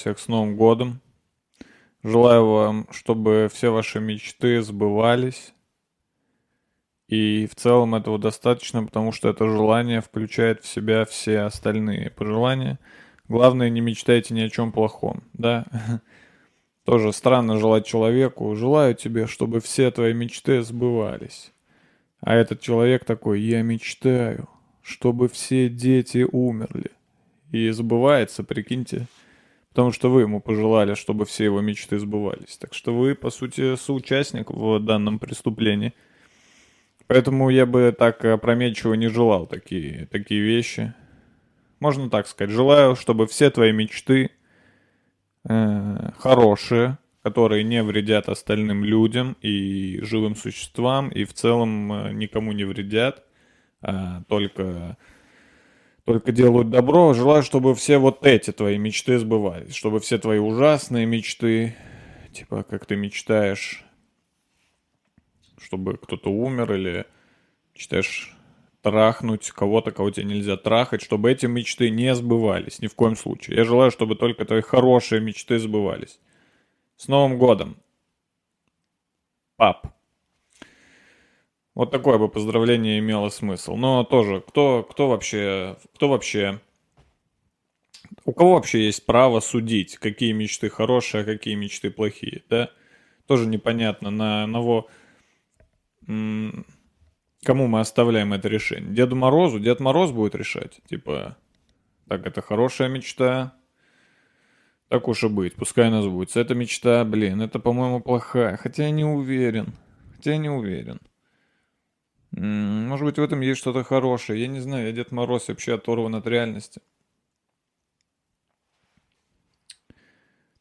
Всех с Новым годом. Желаю вам, чтобы все ваши мечты сбывались. И в целом этого достаточно, потому что это желание включает в себя все остальные пожелания. Главное, не мечтайте ни о чем плохом, да? Тоже странно желать человеку. Желаю тебе, чтобы все твои мечты сбывались. А этот человек такой, я мечтаю, чтобы все дети умерли. И сбывается, прикиньте. Потому что вы ему пожелали, чтобы все его мечты сбывались. Так что вы, по сути, соучастник в данном преступлении. Поэтому я бы так опрометчиво не желал такие, такие вещи. Можно так сказать. Желаю, чтобы все твои мечты э, хорошие, которые не вредят остальным людям и живым существам, и в целом э, никому не вредят, а только, только делают добро. Желаю, чтобы все вот эти твои мечты сбывались, чтобы все твои ужасные мечты, типа как ты мечтаешь чтобы кто-то умер или мечтаешь трахнуть кого-то, кого тебе нельзя трахать, чтобы эти мечты не сбывались ни в коем случае. Я желаю, чтобы только твои хорошие мечты сбывались. С Новым годом! Пап. Вот такое бы поздравление имело смысл. Но тоже, кто, кто вообще, кто вообще, у кого вообще есть право судить, какие мечты хорошие, а какие мечты плохие, да? Тоже непонятно, на одного кому мы оставляем это решение? Деду Морозу? Дед Мороз будет решать. Типа, так, это хорошая мечта. Так уж и быть, пускай она сбудется. Эта мечта, блин, это, по-моему, плохая. Хотя я не уверен. Хотя я не уверен. Может быть, в этом есть что-то хорошее. Я не знаю, я Дед Мороз вообще оторван от реальности.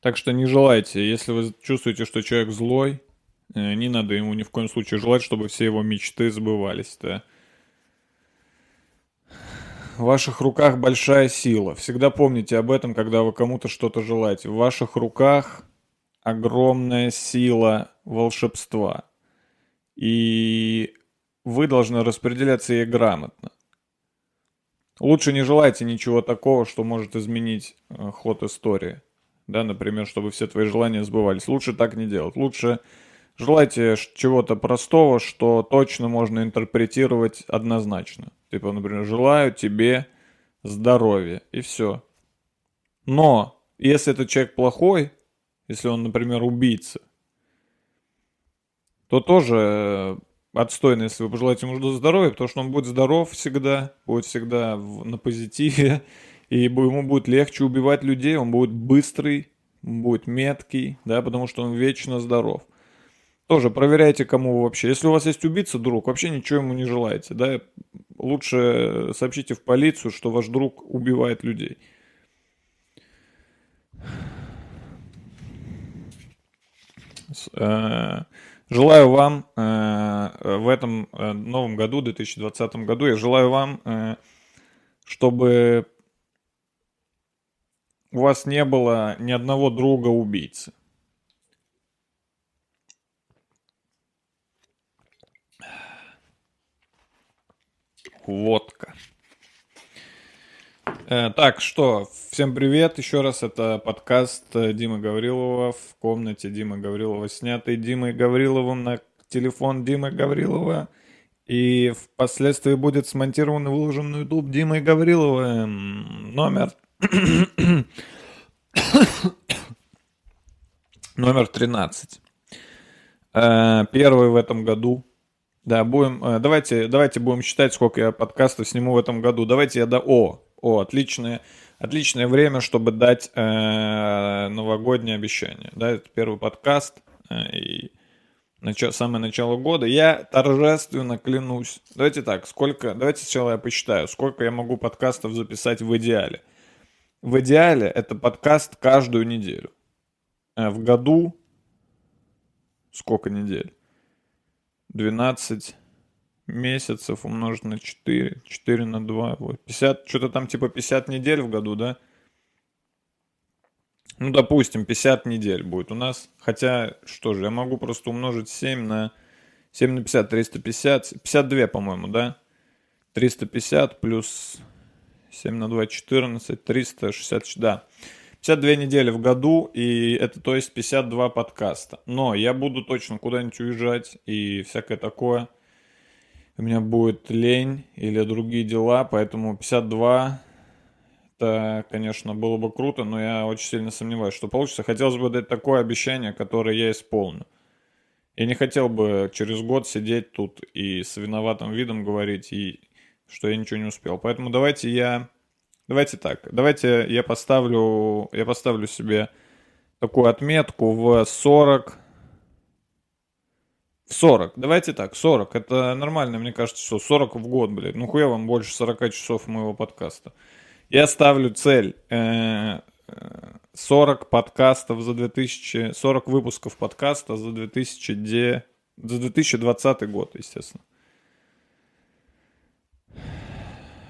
Так что не желайте, если вы чувствуете, что человек злой, Э, не надо ему ни в коем случае желать, чтобы все его мечты сбывались. Да? В ваших руках большая сила. Всегда помните об этом, когда вы кому-то что-то желаете. В ваших руках огромная сила волшебства. И вы должны распределяться ей грамотно. Лучше не желайте ничего такого, что может изменить э, ход истории. Да, например, чтобы все твои желания сбывались. Лучше так не делать. Лучше Желайте чего-то простого, что точно можно интерпретировать однозначно. Типа, например, желаю тебе здоровья, и все. Но, если этот человек плохой, если он, например, убийца, то тоже отстойно, если вы пожелаете ему здоровья, потому что он будет здоров всегда, будет всегда на позитиве, и ему будет легче убивать людей, он будет быстрый, будет меткий, да, потому что он вечно здоров. Тоже проверяйте, кому вообще. Если у вас есть убийца, друг, вообще ничего ему не желаете, да? Лучше сообщите в полицию, что ваш друг убивает людей. Э, желаю вам э, в этом э, новом году, 2020 году, я желаю вам, чтобы у вас не было ни одного друга убийцы. водка. Э, так, что, всем привет еще раз, это подкаст э, Димы Гаврилова в комнате Димы Гаврилова, снятый Димой Гавриловым на телефон Димы Гаврилова. И впоследствии будет смонтирован и выложен на YouTube Димой Гаврилова номер... номер 13. Э, первый в этом году да, будем, давайте, давайте будем считать, сколько я подкастов сниму в этом году. Давайте я до... О, о, отличное, отличное время, чтобы дать э, новогоднее обещание. Да, это первый подкаст э, и начало, самое начало года. Я торжественно клянусь. Давайте так, сколько... Давайте сначала я посчитаю, сколько я могу подкастов записать в идеале. В идеале это подкаст каждую неделю. Э, в году сколько недель? 12 месяцев умножить на 4, 4 на 2, вот, 50, что-то там типа 50 недель в году, да? Ну, допустим, 50 недель будет у нас. Хотя, что же, я могу просто умножить 7 на 7 на 50, 350, 52, по-моему, да? 350 плюс 7 на 2, 14, 360, да. 52 недели в году, и это то есть 52 подкаста. Но я буду точно куда-нибудь уезжать и всякое такое. У меня будет лень или другие дела, поэтому 52 это, конечно, было бы круто, но я очень сильно сомневаюсь, что получится. Хотелось бы дать такое обещание, которое я исполню. Я не хотел бы через год сидеть тут и с виноватым видом говорить, и что я ничего не успел. Поэтому давайте я... Давайте так. Давайте я поставлю, я поставлю себе такую отметку в 40... В 40. Давайте так, 40. Это нормально, мне кажется, что 40 в год, блядь. Ну хуя вам больше 40 часов моего подкаста. Я ставлю цель 40 э, подкастов за 2000, 40 выпусков подкаста за 2000, за 2020 год, естественно.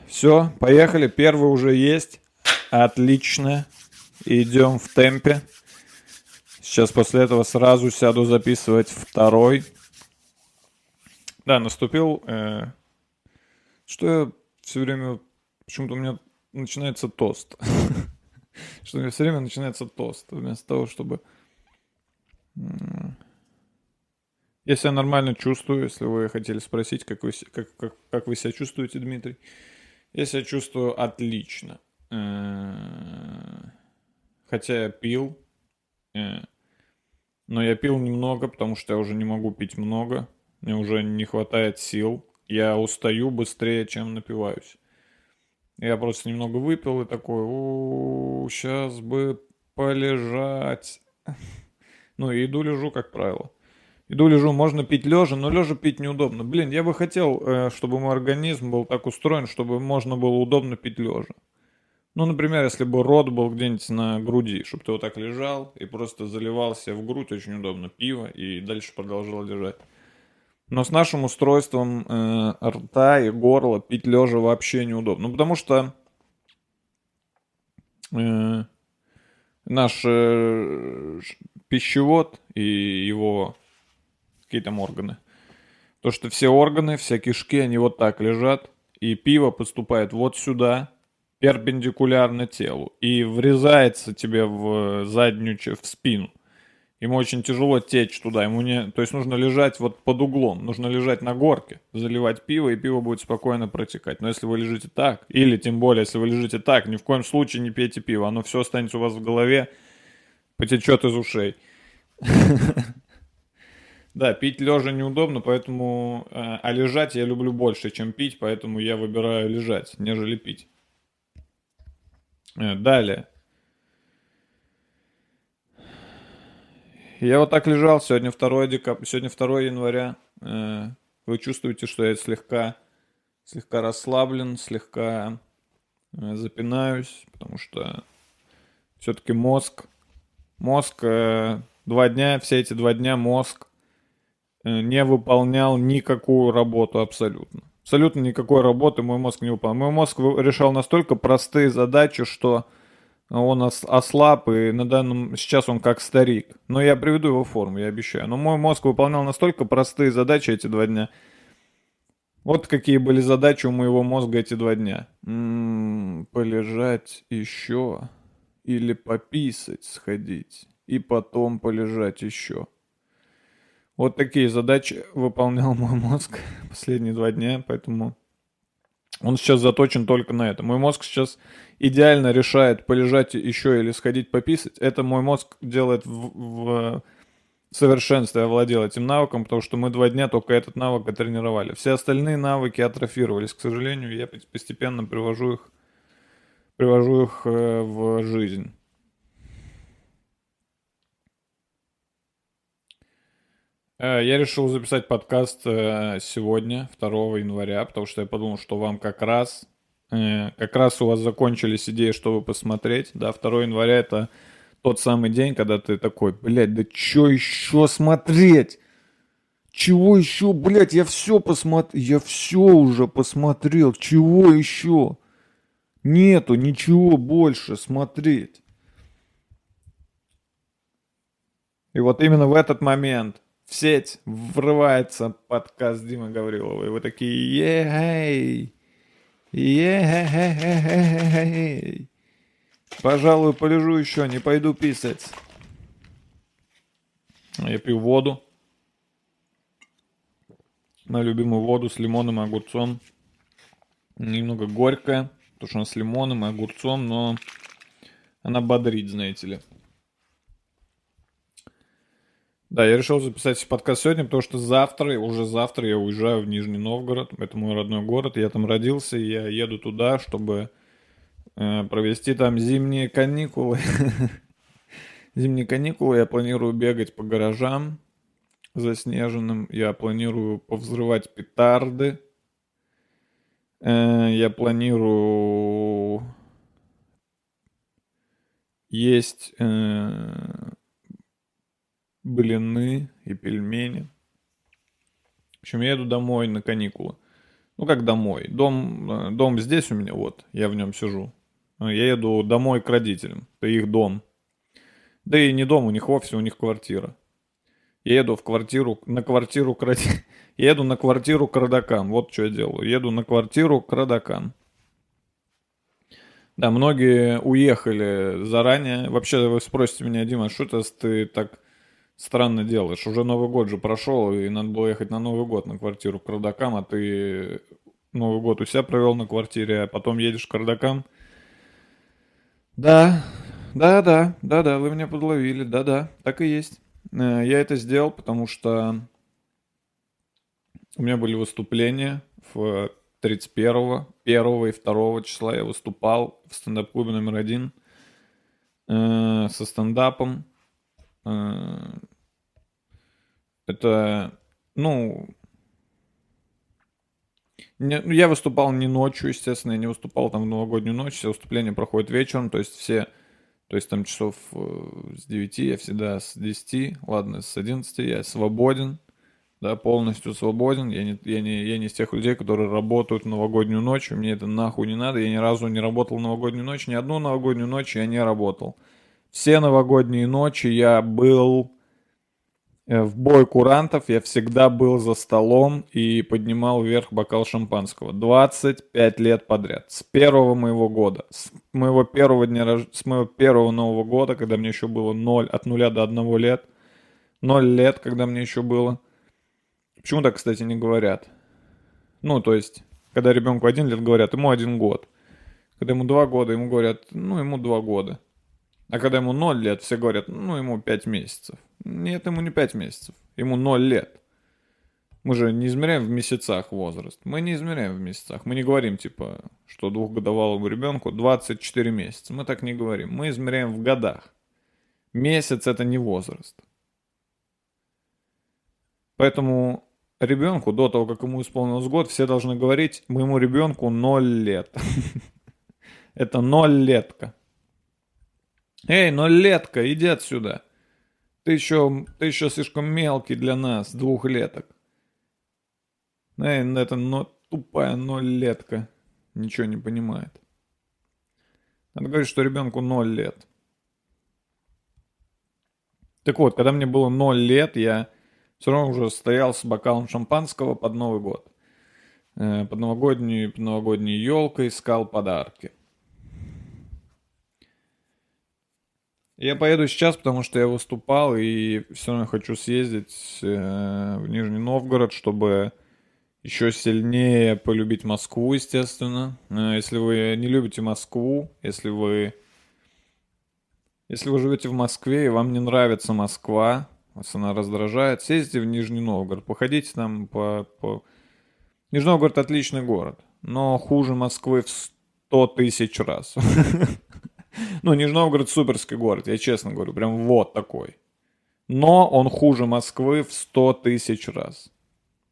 Все, поехали. Первый уже есть. Отлично. Идем в темпе. Сейчас после этого сразу сяду записывать второй. Да, наступил... Э, что я все время... Почему-то у меня начинается тост. Что у меня все время начинается тост. Вместо того, чтобы... Я себя нормально чувствую, если вы хотели спросить, как вы, как, как, как вы себя чувствуете, Дмитрий. Я себя чувствую отлично. Э, хотя я пил. Э, но я пил немного, потому что я уже не могу пить много. Мне уже не хватает сил. Я устаю быстрее, чем напиваюсь. Я просто немного выпил и такой, у сейчас бы полежать. Ну, иду лежу, как правило. Иду лежу, можно пить лежа, но лежа пить неудобно. Блин, я бы хотел, э, чтобы мой организм был так устроен, чтобы можно было удобно пить лежа. Ну, например, если бы рот был где-нибудь на груди, чтобы ты вот так лежал и просто заливался в грудь, очень удобно, пиво, и дальше продолжал лежать. Но с нашим устройством э, рта и горла пить лежа вообще неудобно. Ну, потому что э, наш э, пищевод и его какие там органы. То, что все органы, все кишки, они вот так лежат, и пиво поступает вот сюда, перпендикулярно телу, и врезается тебе в заднюю, в спину. Ему очень тяжело течь туда, ему не... То есть нужно лежать вот под углом, нужно лежать на горке, заливать пиво, и пиво будет спокойно протекать. Но если вы лежите так, или тем более, если вы лежите так, ни в коем случае не пейте пиво, оно все останется у вас в голове, потечет из ушей. Да, пить лежа неудобно, поэтому... Э, а лежать я люблю больше, чем пить, поэтому я выбираю лежать, нежели пить. Э, далее. Я вот так лежал, сегодня 2, декаб... сегодня 2 января. Э, вы чувствуете, что я слегка, слегка расслаблен, слегка э, запинаюсь, потому что все-таки мозг, мозг э, два дня, все эти два дня мозг не выполнял никакую работу абсолютно. Абсолютно никакой работы мой мозг не выполнял. Мой мозг решал настолько простые задачи, что он ослаб, и на данном... Сейчас он как старик. Но я приведу его в форму, я обещаю. Но мой мозг выполнял настолько простые задачи эти два дня. Вот какие были задачи у моего мозга эти два дня. М-м, полежать еще. Или пописать, сходить. И потом полежать еще. Вот такие задачи выполнял мой мозг последние два дня, поэтому он сейчас заточен только на это. Мой мозг сейчас идеально решает полежать еще или сходить пописать. Это мой мозг делает в, в совершенстве, овладел этим навыком, потому что мы два дня только этот навык тренировали. Все остальные навыки атрофировались, к сожалению, я постепенно привожу их, привожу их э, в жизнь. Я решил записать подкаст э, сегодня, 2 января, потому что я подумал, что вам как раз, э, как раз у вас закончились идеи, чтобы посмотреть. Да, 2 января это тот самый день, когда ты такой, блядь, да что еще смотреть? Чего еще, блядь, я все посмотрел, я все уже посмотрел, чего еще? Нету ничего больше смотреть. И вот именно в этот момент в сеть врывается подкаст Димы Гаврилова. И вы такие, ей, ей, Пожалуй, полежу еще, не пойду писать. Я пью воду. Мою любимую воду с лимоном и огурцом. Немного горькая, потому что она с лимоном и огурцом, но она бодрит, знаете ли. Да, я решил записать подкаст сегодня, потому что завтра, уже завтра я уезжаю в Нижний Новгород. Это мой родной город, я там родился, и я еду туда, чтобы э, провести там зимние каникулы. Зимние каникулы я планирую бегать по гаражам заснеженным. Я планирую повзрывать петарды. Э, я планирую есть э, блины и пельмени. В общем, я еду домой на каникулы. Ну, как домой? Дом, э, дом здесь у меня, вот, я в нем сижу. Я еду домой к родителям. Это их дом. Да и не дом у них вовсе, у них квартира. Я еду в квартиру, на квартиру к родителям. Еду на квартиру к родакам. Вот что я делаю. Еду на квартиру к родакам. Да, многие уехали заранее. Вообще, вы спросите меня, Дима, что это ты так странно делаешь. Уже Новый год же прошел, и надо было ехать на Новый год на квартиру к родакам, а ты Новый год у себя провел на квартире, а потом едешь к родакам. Да, да, да, да, да, вы меня подловили, да, да, так и есть. Э, я это сделал, потому что у меня были выступления в 31, 1 и 2 числа я выступал в стендап-клубе номер один э, со стендапом. Э, это, ну, не, ну, я выступал не ночью, естественно, я не выступал там в новогоднюю ночь, все выступления проходят вечером, то есть все, то есть там часов э, с 9 я всегда с 10, ладно, с 11 я свободен, да, полностью свободен, я не, я, не, я не из тех людей, которые работают в новогоднюю ночь, мне это нахуй не надо, я ни разу не работал в новогоднюю ночь, ни одну новогоднюю ночь я не работал. Все новогодние ночи я был в бой курантов я всегда был за столом и поднимал вверх бокал шампанского. 25 лет подряд. С первого моего года. С моего первого дня с моего первого Нового года, когда мне еще было 0, от 0 до 1 лет. 0 лет, когда мне еще было. Почему так, кстати, не говорят? Ну, то есть, когда ребенку один лет, говорят, ему один год. Когда ему два года, ему говорят, ну, ему два года. А когда ему 0 лет, все говорят, ну, ему 5 месяцев. Нет, ему не 5 месяцев, ему 0 лет. Мы же не измеряем в месяцах возраст. Мы не измеряем в месяцах. Мы не говорим, типа, что двухгодовалому ребенку 24 месяца. Мы так не говорим. Мы измеряем в годах. Месяц это не возраст. Поэтому ребенку до того, как ему исполнилось год, все должны говорить моему ребенку 0 лет. Это 0 летка. Эй, нолетка, иди отсюда. Ты еще, ты еще слишком мелкий для нас, двухлеток. Эй, это но, тупая нолетка. Ничего не понимает. Надо говорить, что ребенку ноль лет. Так вот, когда мне было ноль лет, я все равно уже стоял с бокалом шампанского под Новый год. Э, под новогоднюю, под новогодней елкой искал подарки. Я поеду сейчас, потому что я выступал и все равно хочу съездить э, в Нижний Новгород, чтобы еще сильнее полюбить Москву, естественно. Э, если вы не любите Москву, если вы если вы живете в Москве и вам не нравится Москва, вас она раздражает, съездите в Нижний Новгород, походите там по, по... Нижний Новгород отличный город, но хуже Москвы в сто тысяч раз. Ну, Нижний Новгород суперский город, я честно говорю, прям вот такой. Но он хуже Москвы в 100 тысяч раз.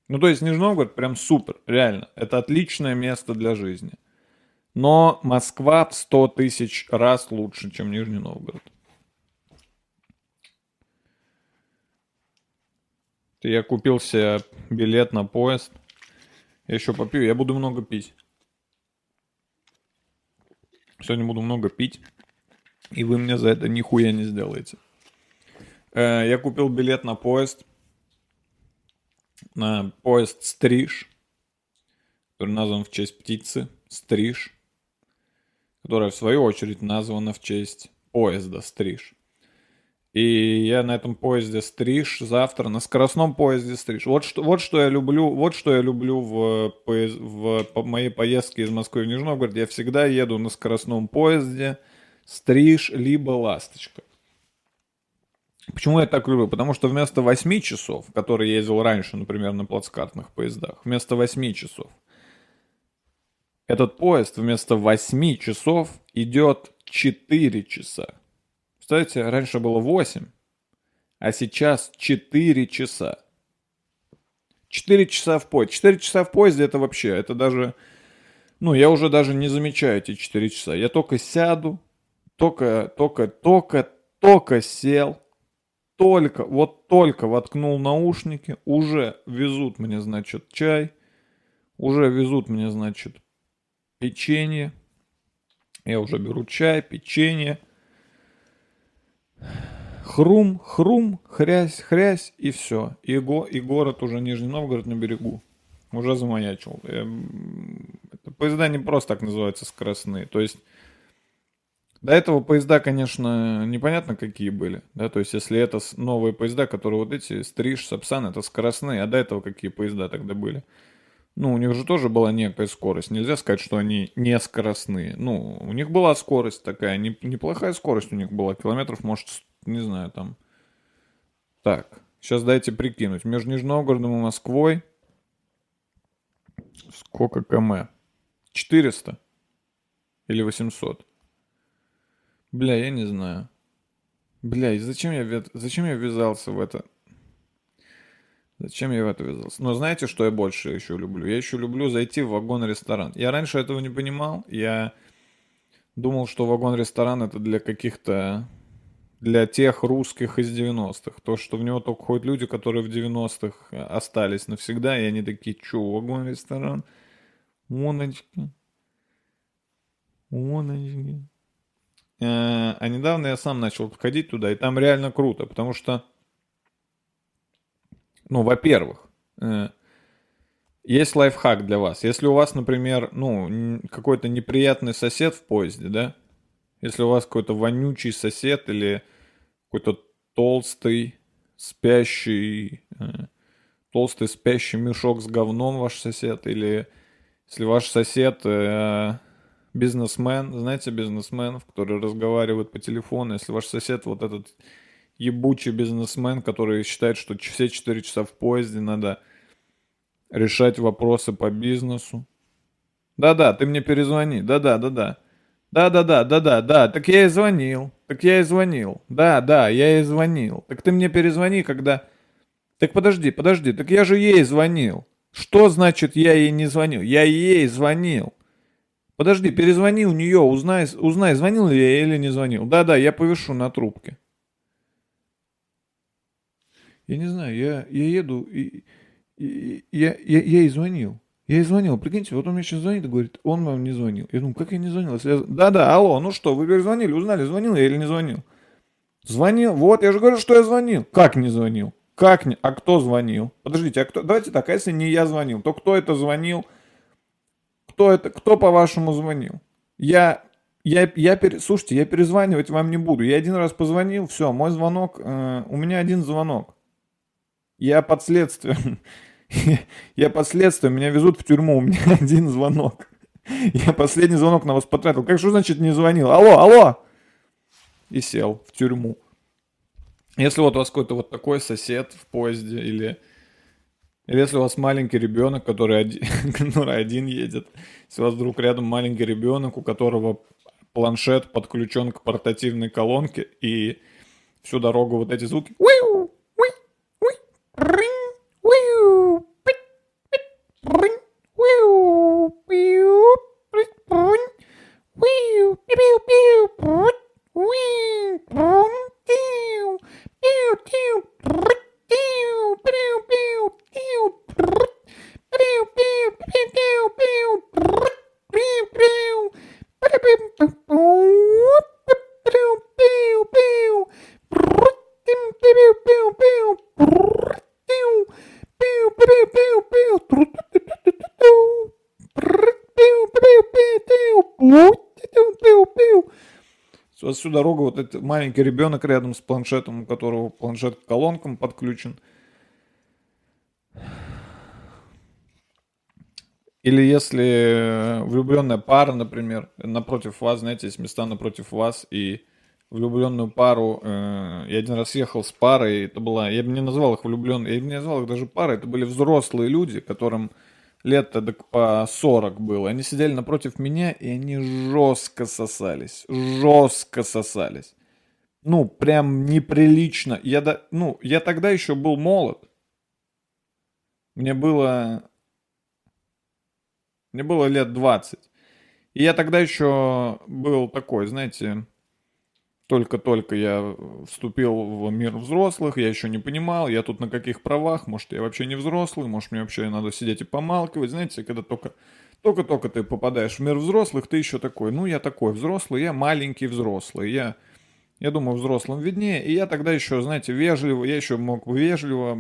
Ну, то есть Нижний Новгород прям супер, реально. Это отличное место для жизни. Но Москва в 100 тысяч раз лучше, чем Нижний Новгород. Я купил себе билет на поезд. Я еще попью, я буду много пить. Сегодня буду много пить. И вы мне за это нихуя не сделаете. Э, я купил билет на поезд. На поезд Стриж. Который назван в честь птицы. Стриж. которая в свою очередь названа в честь поезда Стриж. И я на этом поезде Стриж завтра, на скоростном поезде Стриж. Вот что, вот что я люблю, вот что я люблю в, поезд, в по моей поездке из Москвы в Нижний Новгород. Я всегда еду на скоростном поезде Стриж либо Ласточка. Почему я так люблю? Потому что вместо 8 часов, которые я ездил раньше, например, на плацкартных поездах, вместо 8 часов, этот поезд вместо 8 часов идет 4 часа. Представляете, раньше было 8, а сейчас 4 часа. 4 часа в поезде. 4 часа в поезде это вообще, это даже... Ну, я уже даже не замечаю эти 4 часа. Я только сяду, только, только, только, только сел, только, вот только воткнул наушники, уже везут мне, значит, чай, уже везут мне, значит, печенье. Я уже беру чай, печенье. Хрум, хрум, хрясь, хрясь, и все. И, го, и город уже Нижний Новгород на берегу. Уже замаячил. Это поезда не просто так называются скоростные. То есть до этого поезда, конечно, непонятно какие были, да, то есть если это новые поезда, которые вот эти, Стриж, Сапсан, это скоростные, а до этого какие поезда тогда были? Ну, у них же тоже была некая скорость, нельзя сказать, что они не скоростные. Ну, у них была скорость такая, не, неплохая скорость у них была, километров, может, не знаю, там. Так, сейчас дайте прикинуть, между Нижним Новгородом и Москвой сколько км? 400 или 800? Бля, я не знаю. Бля, и зачем я, зачем я ввязался в это? Зачем я в это ввязался? Но знаете, что я больше еще люблю? Я еще люблю зайти в вагон-ресторан. Я раньше этого не понимал. Я думал, что вагон-ресторан это для каких-то... Для тех русских из 90-х. То, что в него только ходят люди, которые в 90-х остались навсегда. И они такие, чё, вагон-ресторан? Воночки. Воночки. Э, а недавно я сам начал ходить туда, и там реально круто, потому что, ну, во-первых, э, есть лайфхак для вас. Если у вас, например, ну, какой-то неприятный сосед в поезде, да, если у вас какой-то вонючий сосед или какой-то толстый, спящий, э, толстый спящий мешок с говном ваш сосед, или если ваш сосед бизнесмен, знаете, бизнесменов, которые разговаривают по телефону, если ваш сосед вот этот ебучий бизнесмен, который считает, что все 4 часа в поезде надо решать вопросы по бизнесу. Да-да, ты мне перезвони. Да-да, да-да. Да-да-да, да-да, да. Так я и звонил. Так я и звонил. Да, да, я и звонил. Так ты мне перезвони, когда... Так подожди, подожди. Так я же ей звонил. Что значит я ей не звонил? Я ей звонил. Подожди, перезвони у нее, узнай, узнай, звонил ли я или не звонил. Да-да, я повешу на трубке. Я не знаю, я, я еду, и, и, я, я, я ей звонил. Я ей звонил, прикиньте, вот он мне сейчас звонит и говорит, он вам не звонил. Я думаю, как я не звонил? Да-да, алло, ну что, вы перезвонили, узнали, звонил я или не звонил? Звонил, вот, я же говорю, что я звонил. Как не звонил? Как не? А кто звонил? Подождите, а кто? Давайте так, а если не я звонил, то кто это звонил? кто это, кто по-вашему звонил? Я, я, я, пер... слушайте, я перезванивать вам не буду. Я один раз позвонил, все, мой звонок, э, у меня один звонок. Я под следствием. я под следствием, меня везут в тюрьму, у меня один звонок. Я последний звонок на вас потратил. Как что значит не звонил? Алло, алло! И сел в тюрьму. Если вот у вас какой-то вот такой сосед в поезде или или если у вас маленький ребенок, который один, который один едет, если у вас вдруг рядом маленький ребенок, у которого планшет подключен к портативной колонке, и всю дорогу вот эти звуки Ring. Всю дорогу вот этот маленький ребенок рядом с планшетом, у которого планшет к колонкам подключен. Или если влюбленная пара, например, напротив вас, знаете, есть места напротив вас, и влюбленную пару, э, я один раз ехал с парой, это была, я бы не назвал их влюбленными, я бы не назвал их даже парой, это были взрослые люди, которым лет так по 40 было. Они сидели напротив меня, и они жестко сосались. Жестко сосались. Ну, прям неприлично. Я, да, ну, я тогда еще был молод. Мне было... Мне было лет 20. И я тогда еще был такой, знаете, только-только я вступил в мир взрослых, я еще не понимал, я тут на каких правах, может, я вообще не взрослый, может, мне вообще надо сидеть и помалкивать. Знаете, когда только только-только ты попадаешь в мир взрослых, ты еще такой, ну, я такой взрослый, я маленький взрослый, я, я думаю, взрослым виднее, и я тогда еще, знаете, вежливо, я еще мог вежливо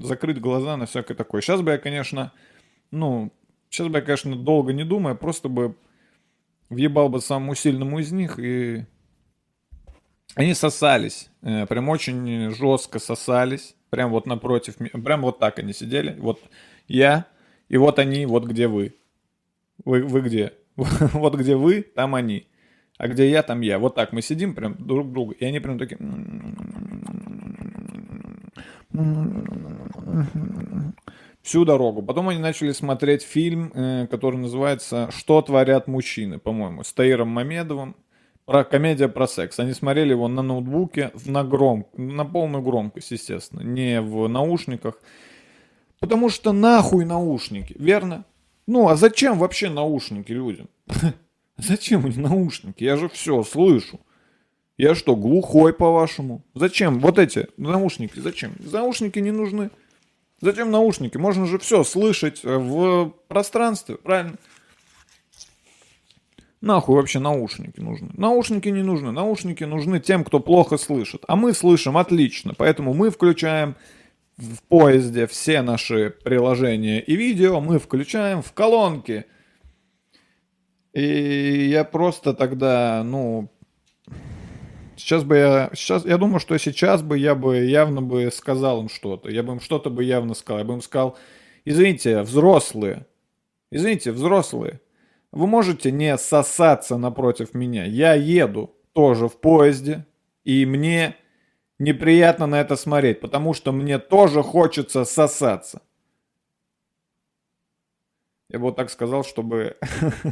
закрыть глаза на всякое такое. Сейчас бы я, конечно, ну, сейчас бы я, конечно, долго не думая, просто бы въебал бы самому сильному из них и они сосались, э, прям очень жестко сосались, прям вот напротив, прям вот так они сидели, вот я, и вот они, вот где вы. Вы, вы где? Вот где вы, там они. А где я, там я. Вот так мы сидим прям друг друга. И они прям такие... Всю дорогу. Потом они начали смотреть фильм, э, который называется «Что творят мужчины», по-моему, с Таиром Мамедовым. Про комедия про секс. Они смотрели его на ноутбуке на гром, на полную громкость, естественно, не в наушниках. Потому что нахуй наушники, верно? Ну, а зачем вообще наушники людям? Зачем мне наушники? Я же все слышу. Я что, глухой, по-вашему? Зачем? Вот эти наушники, зачем? Наушники не нужны. Зачем наушники? Можно же все слышать в пространстве, правильно? Нахуй вообще наушники нужны? Наушники не нужны. Наушники нужны тем, кто плохо слышит. А мы слышим отлично. Поэтому мы включаем в поезде все наши приложения и видео. Мы включаем в колонки. И я просто тогда, ну... Сейчас бы я... Сейчас, я думаю, что сейчас бы я бы явно бы сказал им что-то. Я бы им что-то бы явно сказал. Я бы им сказал, извините, взрослые. Извините, взрослые вы можете не сосаться напротив меня. Я еду тоже в поезде, и мне неприятно на это смотреть, потому что мне тоже хочется сосаться. Я бы вот так сказал, чтобы...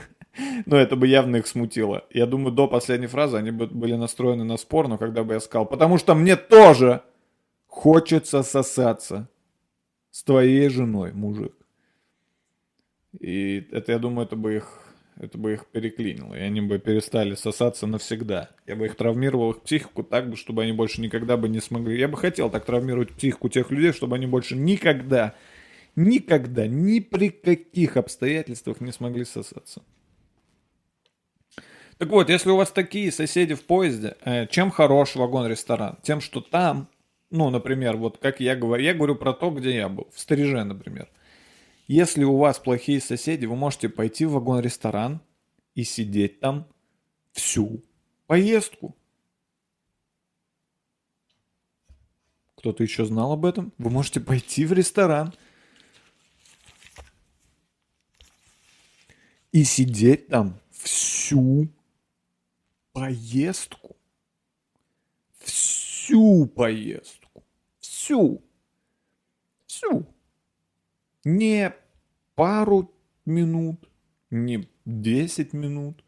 ну, это бы явно их смутило. Я думаю, до последней фразы они бы были настроены на спор, но когда бы я сказал, потому что мне тоже хочется сосаться с твоей женой, мужик. И это, я думаю, это бы их это бы их переклинило, и они бы перестали сосаться навсегда. Я бы их травмировал, их психику так бы, чтобы они больше никогда бы не смогли. Я бы хотел так травмировать психику тех людей, чтобы они больше никогда, никогда, ни при каких обстоятельствах не смогли сосаться. Так вот, если у вас такие соседи в поезде, э, чем хорош вагон-ресторан? Тем, что там, ну, например, вот как я говорю, я говорю про то, где я был, в Стриж, например. Если у вас плохие соседи, вы можете пойти в вагон-ресторан и сидеть там всю поездку. Кто-то еще знал об этом? Вы можете пойти в ресторан и сидеть там всю поездку. Всю поездку. Всю. Всю не пару минут, не 10 минут,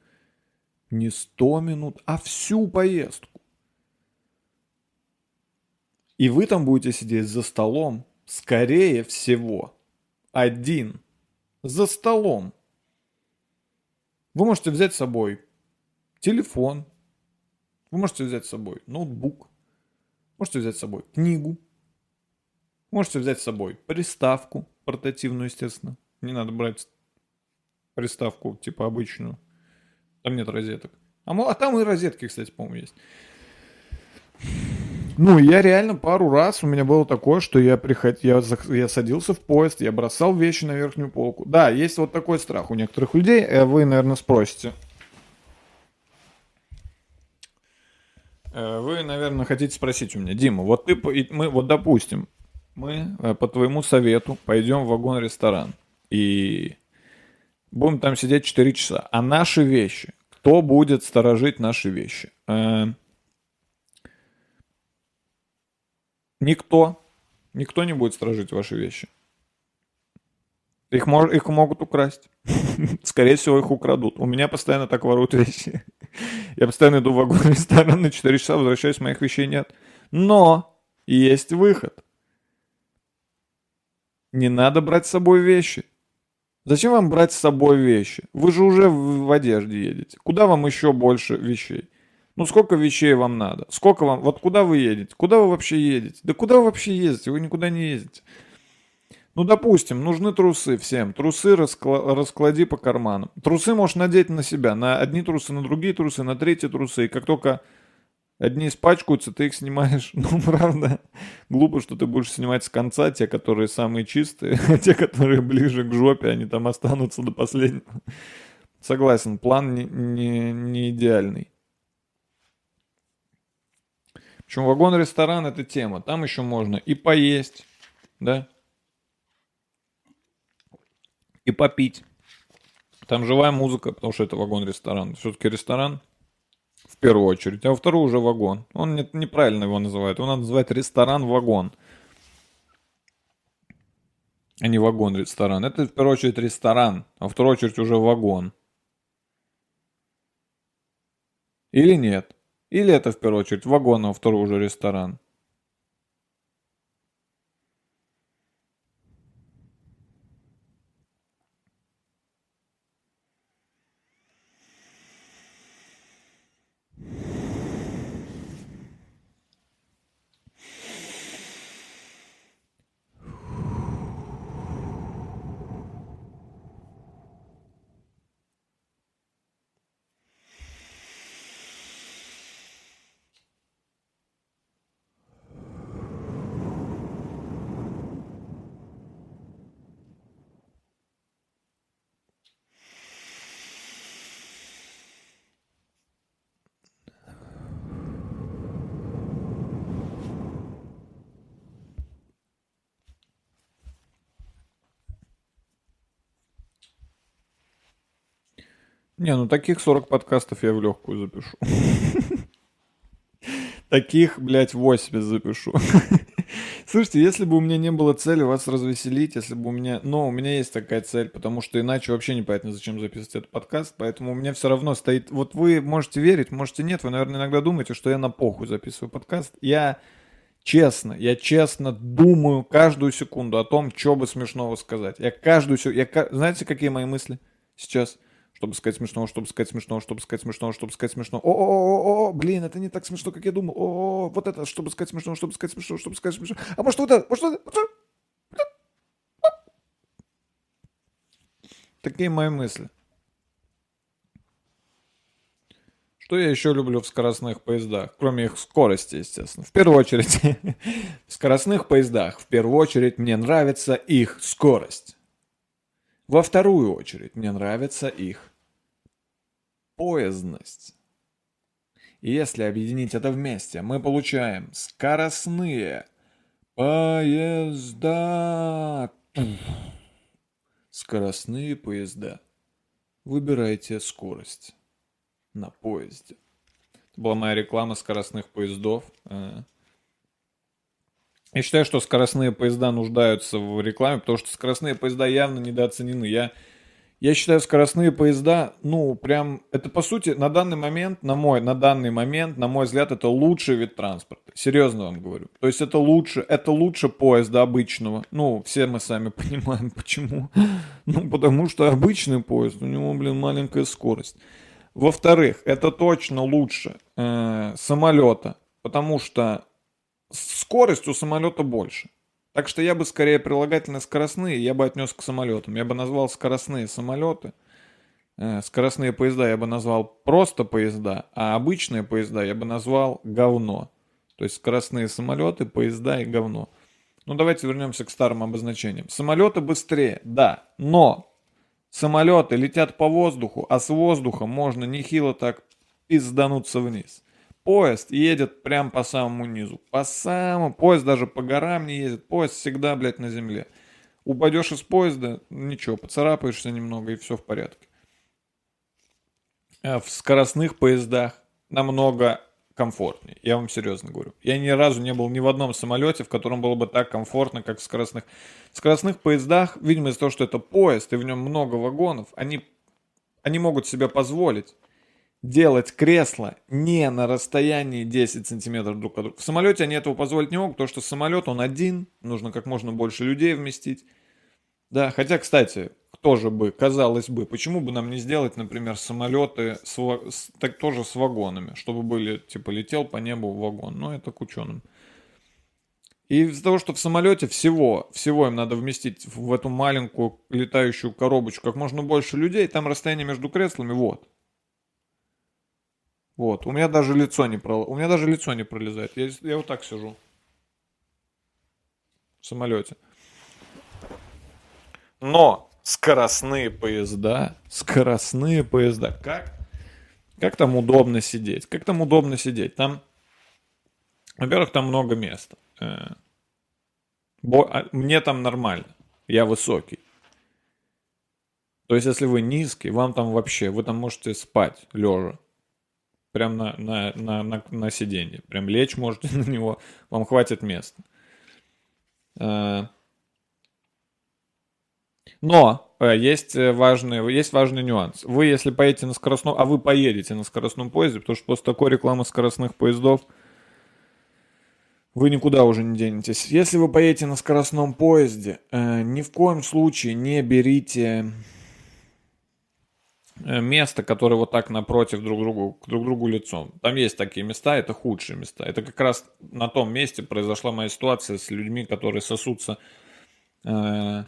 не 100 минут, а всю поездку. И вы там будете сидеть за столом, скорее всего, один, за столом. Вы можете взять с собой телефон, вы можете взять с собой ноутбук, можете взять с собой книгу, можете взять с собой приставку, портативную, естественно. Не надо брать приставку, типа обычную. Там нет розеток. А, а там и розетки, кстати, по-моему, есть. Ну, я реально пару раз у меня было такое, что я приход... я, я садился в поезд, я бросал вещи на верхнюю полку. Да, есть вот такой страх у некоторых людей. Э, вы, наверное, спросите. Э, вы, наверное, хотите спросить у меня, Дима, вот ты, мы, вот допустим, мы э, по твоему совету пойдем в вагон-ресторан и будем там сидеть 4 часа. А наши вещи, кто будет сторожить наши вещи? Э, никто. Никто не будет сторожить ваши вещи. Их, мож, их могут украсть. Скорее всего, их украдут. У меня постоянно так воруют вещи. Я постоянно иду в вагон-ресторан, на 4 часа возвращаюсь, моих вещей нет. Но есть выход. Не надо брать с собой вещи. Зачем вам брать с собой вещи? Вы же уже в одежде едете. Куда вам еще больше вещей? Ну сколько вещей вам надо? Сколько вам? Вот куда вы едете? Куда вы вообще едете? Да куда вы вообще ездите? Вы никуда не ездите. Ну, допустим, нужны трусы всем. Трусы раскла- расклади по карманам. Трусы можешь надеть на себя. На одни трусы, на другие трусы, на третьи трусы. И как только одни испачкаются, ты их снимаешь. Ну, правда, глупо, что ты будешь снимать с конца те, которые самые чистые, а те, которые ближе к жопе, они там останутся до последнего. Согласен, план не, не, не идеальный. Причем вагон-ресторан это тема. Там еще можно и поесть, да, и попить. Там живая музыка, потому что это вагон-ресторан. Все-таки ресторан первую очередь, а во вторую уже вагон. Он не, неправильно его называет. Его надо называть ресторан-вагон. А не вагон-ресторан. Это в первую очередь ресторан, а во вторую очередь уже вагон. Или нет? Или это в первую очередь вагон, а во вторую уже ресторан? Не, ну таких 40 подкастов я в легкую запишу. Таких, блядь, 80 запишу. Слушайте, если бы у меня не было цели вас развеселить, если бы у меня... Но у меня есть такая цель, потому что иначе вообще непонятно, зачем записывать этот подкаст, поэтому у меня все равно стоит... Вот вы можете верить, можете нет, вы, наверное, иногда думаете, что я на похуй записываю подкаст. Я честно, я честно думаю каждую секунду о том, что бы смешного сказать. Я каждую секунду... Я... Знаете, какие мои мысли сейчас? Чтобы сказать смешного, чтобы сказать смешного, чтобы сказать смешного, чтобы сказать смешного. О, о, о, о, блин, это не так смешно, как я думал. О, вот это, чтобы сказать смешного, чтобы сказать смешного, чтобы сказать смешного. А может вот это, может вот это, Такие мои мысли. Что я еще люблю в скоростных поездах? Кроме их скорости, естественно. В первую очередь, в скоростных поездах, в первую очередь, мне нравится их скорость. Во вторую очередь, мне нравится их поездность. И если объединить это вместе, мы получаем скоростные поезда. Скоростные поезда. Выбирайте скорость на поезде. Это была моя реклама скоростных поездов. Э. Я считаю, что скоростные поезда нуждаются в рекламе, потому что скоростные поезда явно недооценены. Я я считаю, скоростные поезда, ну, прям, это по сути, на данный момент, на мой, на данный момент, на мой взгляд, это лучший вид транспорта. Серьезно вам говорю. То есть это лучше, это лучше поезда обычного. Ну, все мы сами понимаем, почему. Ну, потому что обычный поезд, у него, блин, маленькая скорость. Во-вторых, это точно лучше э, самолета, потому что скорость у самолета больше. Так что я бы скорее прилагательно скоростные, я бы отнес к самолетам. Я бы назвал скоростные самолеты. Э, скоростные поезда я бы назвал просто поезда, а обычные поезда я бы назвал говно. То есть скоростные самолеты, поезда и говно. Ну давайте вернемся к старым обозначениям. Самолеты быстрее, да, но самолеты летят по воздуху, а с воздуха можно нехило так пиздануться вниз. Поезд едет прям по самому низу. По самому. Поезд даже по горам не ездит. Поезд всегда, блядь, на земле. Упадешь из поезда, ничего, поцарапаешься немного и все в порядке. А в скоростных поездах намного комфортнее. Я вам серьезно говорю. Я ни разу не был ни в одном самолете, в котором было бы так комфортно, как в скоростных. В скоростных поездах, видимо, из-за того, что это поезд, и в нем много вагонов, они, они могут себе позволить делать кресло не на расстоянии 10 сантиметров друг от друга. В самолете они этого позволить не могут, потому что самолет, он один, нужно как можно больше людей вместить. Да, хотя, кстати, тоже бы, казалось бы, почему бы нам не сделать, например, самолеты с, с, так, тоже с вагонами, чтобы были, типа, летел по небу вагон, но это к ученым. И из-за того, что в самолете всего, всего им надо вместить в эту маленькую летающую коробочку как можно больше людей, там расстояние между креслами, вот, вот, у меня даже лицо не прол... у меня даже лицо не пролезает. Я, я вот так сижу. В самолете. Но скоростные поезда, скоростные поезда, как, как там удобно сидеть? Как там удобно сидеть? Там, во-первых, там много места. Э, а, мне там нормально. Я высокий. То есть, если вы низкий, вам там вообще, вы там можете спать лежа. Прям на, на, на, на, на сиденье. Прям лечь можете на него, вам хватит места. Э, но э, есть э, важный, есть важный нюанс. Вы, если поедете на скоростном, а вы поедете на скоростном поезде, потому что после такой рекламы скоростных поездов вы никуда уже не денетесь. Если вы поедете на скоростном поезде, ни в коем случае не берите место, которое вот так напротив друг другу, друг другу лицом. Там есть такие места, это худшие места. Это как раз на том месте произошла моя ситуация с людьми, которые сосутся, э,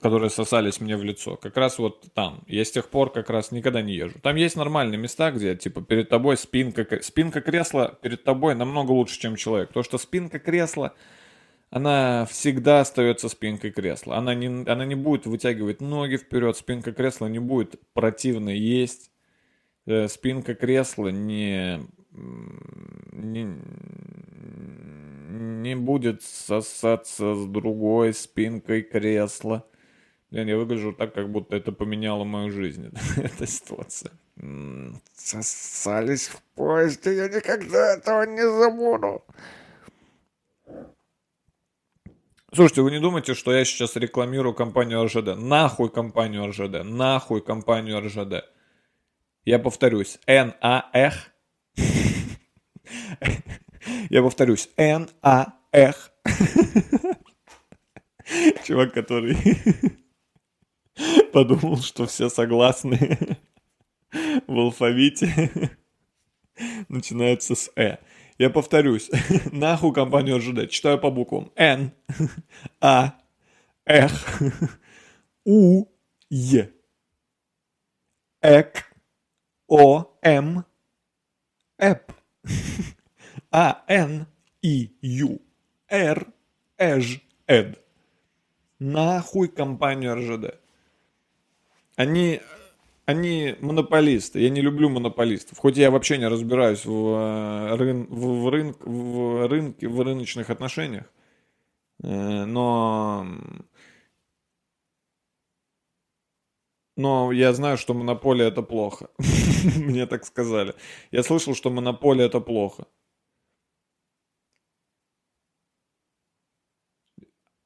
которые сосались мне в лицо. Как раз вот там. Я с тех пор как раз никогда не езжу. Там есть нормальные места, где типа перед тобой спинка, спинка кресла перед тобой намного лучше, чем человек. То, что спинка кресла она всегда остается спинкой кресла. Она не, она не будет вытягивать ноги вперед, спинка кресла не будет противно есть. Э, спинка кресла не, не, не будет сосаться с другой спинкой кресла. Блин, я выгляжу так, как будто это поменяло мою жизнь, эта ситуация. Сосались в поезде, я никогда этого не забуду. Слушайте, вы не думайте, что я сейчас рекламирую компанию РЖД. Нахуй компанию РЖД. Нахуй компанию РЖД. Я повторюсь. Н-А-Эх. Я повторюсь. Н-А-Эх. Чувак, который подумал, что все согласны в алфавите начинаются с «э». Я повторюсь. Нахуй компанию РЖД. Читаю по буквам. Н, А, Эх, У, Е, Эк, О, М, Эп, А, Н, И, Ю, Р, Эж, Эд. Нахуй компанию РЖД. Они они монополисты. Я не люблю монополистов. Хоть я вообще не разбираюсь в, э, рын, в, рынок, в рынке, в рыночных отношениях. Э, но... Но я знаю, что монополия это плохо. Мне так сказали. Я слышал, что монополия это плохо.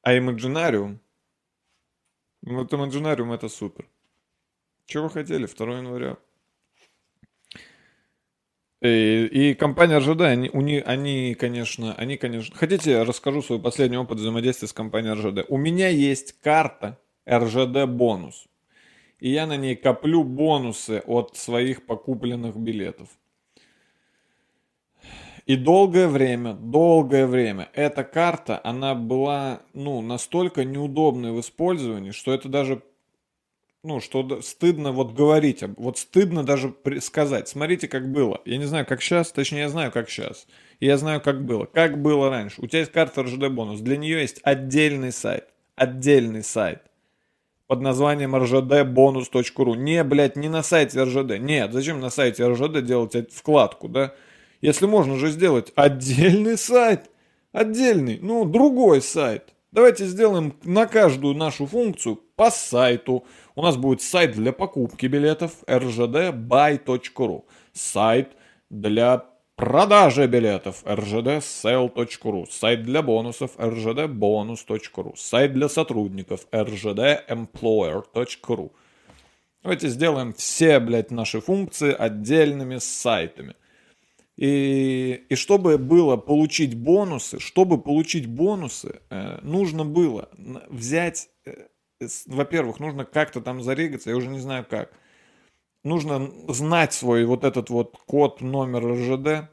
А Imaginarium? Вот Imaginarium это супер. Чего вы хотели? 2 января. И, и компания РЖД, они, у них, они, конечно, они, конечно... Хотите, я расскажу свой последний опыт взаимодействия с компанией РЖД. У меня есть карта РЖД бонус. И я на ней коплю бонусы от своих покупленных билетов. И долгое время, долгое время эта карта, она была, ну, настолько неудобной в использовании, что это даже ну, что стыдно вот говорить, вот стыдно даже сказать. Смотрите, как было. Я не знаю, как сейчас, точнее, я знаю, как сейчас. Я знаю, как было. Как было раньше. У тебя есть карта РЖД бонус. Для нее есть отдельный сайт. Отдельный сайт. Под названием rjdbonus.ru. Не, блядь, не на сайте РЖД. Нет, зачем на сайте РЖД делать вкладку, да? Если можно же сделать отдельный сайт, отдельный, ну, другой сайт. Давайте сделаем на каждую нашу функцию по сайту. У нас будет сайт для покупки билетов rgdbuy.ru. Сайт для продажи билетов rgdsale.ru. Сайт для бонусов rgdbonus.ru. Сайт для сотрудников rgdemployer.ru. Давайте сделаем все, блядь, наши функции отдельными сайтами. И, и чтобы было получить бонусы, чтобы получить бонусы, э, нужно было взять, э, во-первых, нужно как-то там зарегаться, я уже не знаю как. Нужно знать свой вот этот вот код, номер РЖД.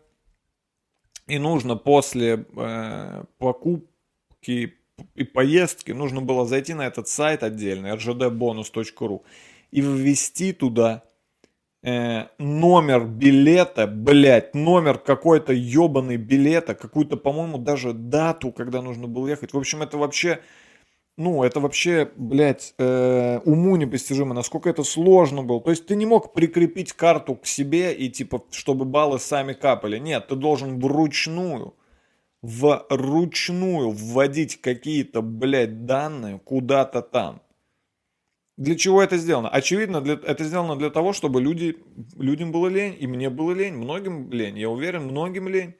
И нужно после э, покупки и поездки, нужно было зайти на этот сайт отдельный, rgdbonus.ru и ввести туда э, номер билета, блядь, номер какой-то ебаный билета, какую-то, по-моему, даже дату, когда нужно было ехать. В общем, это вообще, ну, это вообще, блядь, э, уму непостижимо, насколько это сложно было. То есть ты не мог прикрепить карту к себе и, типа, чтобы баллы сами капали. Нет, ты должен вручную, вручную вводить какие-то, блядь, данные куда-то там. Для чего это сделано? Очевидно, для, это сделано для того, чтобы люди, людям было лень, и мне было лень, многим лень. Я уверен, многим лень.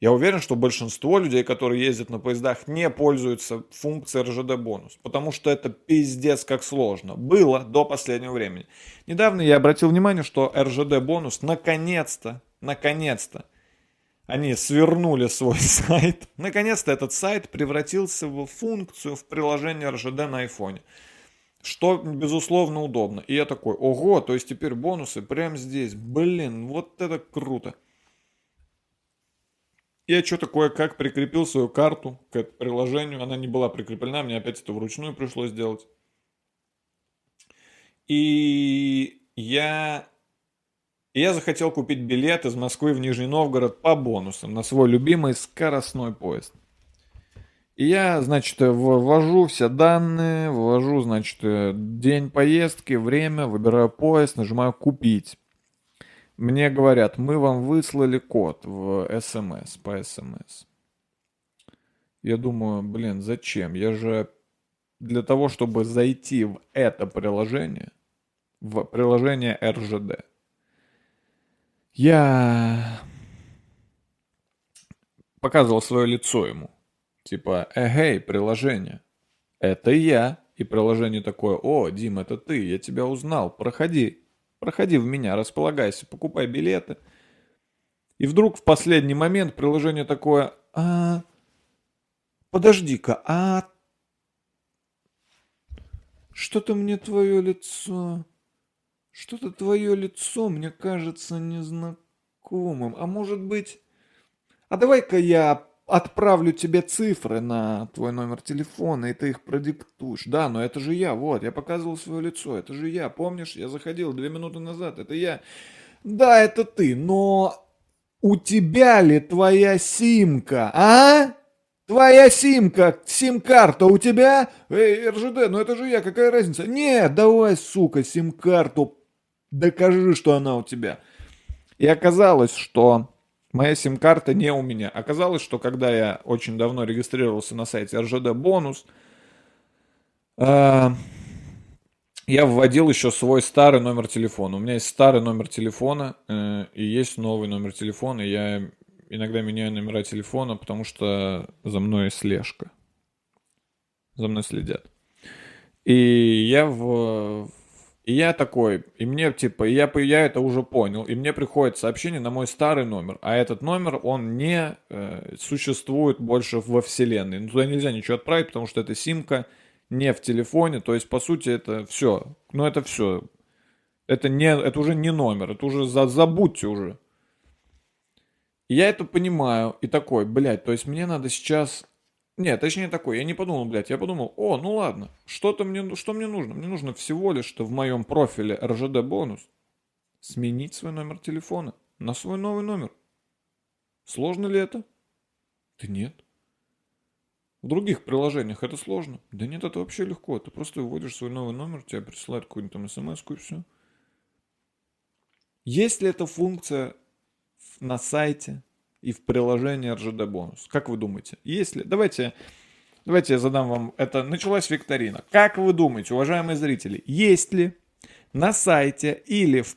Я уверен, что большинство людей, которые ездят на поездах, не пользуются функцией РЖД бонус, потому что это пиздец как сложно. Было до последнего времени. Недавно я обратил внимание, что РЖД бонус наконец-то, наконец-то, они свернули свой сайт. Наконец-то этот сайт превратился в функцию в приложении РЖД на айфоне. Что, безусловно, удобно. И я такой, ого, то есть теперь бонусы прямо здесь. Блин, вот это круто. Я что такое, как прикрепил свою карту к приложению. Она не была прикреплена, мне опять это вручную пришлось сделать. И я, я захотел купить билет из Москвы в Нижний Новгород по бонусам на свой любимый скоростной поезд. Я, значит, ввожу все данные, ввожу, значит, день поездки, время, выбираю поезд, нажимаю «Купить». Мне говорят, мы вам выслали код в СМС, по СМС. Я думаю, блин, зачем? Я же для того, чтобы зайти в это приложение, в приложение РЖД, я показывал свое лицо ему. Типа, эгей, приложение. Это я. И приложение такое, о, Дим, это ты, я тебя узнал, проходи. Проходи в меня, располагайся, покупай билеты. И вдруг в последний момент приложение такое, а, подожди-ка, а что-то мне твое лицо, что-то твое лицо мне кажется незнакомым. А может быть, а давай-ка я отправлю тебе цифры на твой номер телефона, и ты их продиктуешь. Да, но это же я, вот, я показывал свое лицо, это же я, помнишь, я заходил две минуты назад, это я. Да, это ты, но у тебя ли твоя симка, а? Твоя симка, сим-карта у тебя? Эй, РЖД, ну это же я, какая разница? Нет, давай, сука, сим-карту, докажи, что она у тебя. И оказалось, что Моя сим-карта не у меня. Оказалось, что когда я очень давно регистрировался на сайте РЖД Бонус, э, я вводил еще свой старый номер телефона. У меня есть старый номер телефона э, и есть новый номер телефона. Я иногда меняю номера телефона, потому что за мной слежка. За мной следят. И я в, и я такой, и мне типа, я, я это уже понял, и мне приходит сообщение на мой старый номер, а этот номер, он не э, существует больше во вселенной. Ну, туда нельзя ничего отправить, потому что это симка не в телефоне, то есть, по сути, это все. Ну, это все. Это, не, это уже не номер, это уже за, забудьте уже. И я это понимаю, и такой, блядь, то есть мне надо сейчас нет, точнее такой, я не подумал, блядь, я подумал, о, ну ладно, что-то мне, что мне нужно? Мне нужно всего лишь, что в моем профиле РЖД бонус сменить свой номер телефона на свой новый номер. Сложно ли это? Да нет. В других приложениях это сложно. Да нет, это вообще легко. Ты просто вводишь свой новый номер, тебе присылают какую-нибудь там смс и все. Есть ли эта функция на сайте и в приложении РЖД бонус. Как вы думаете? Если... Давайте, давайте я задам вам... Это началась викторина. Как вы думаете, уважаемые зрители, есть ли на сайте или в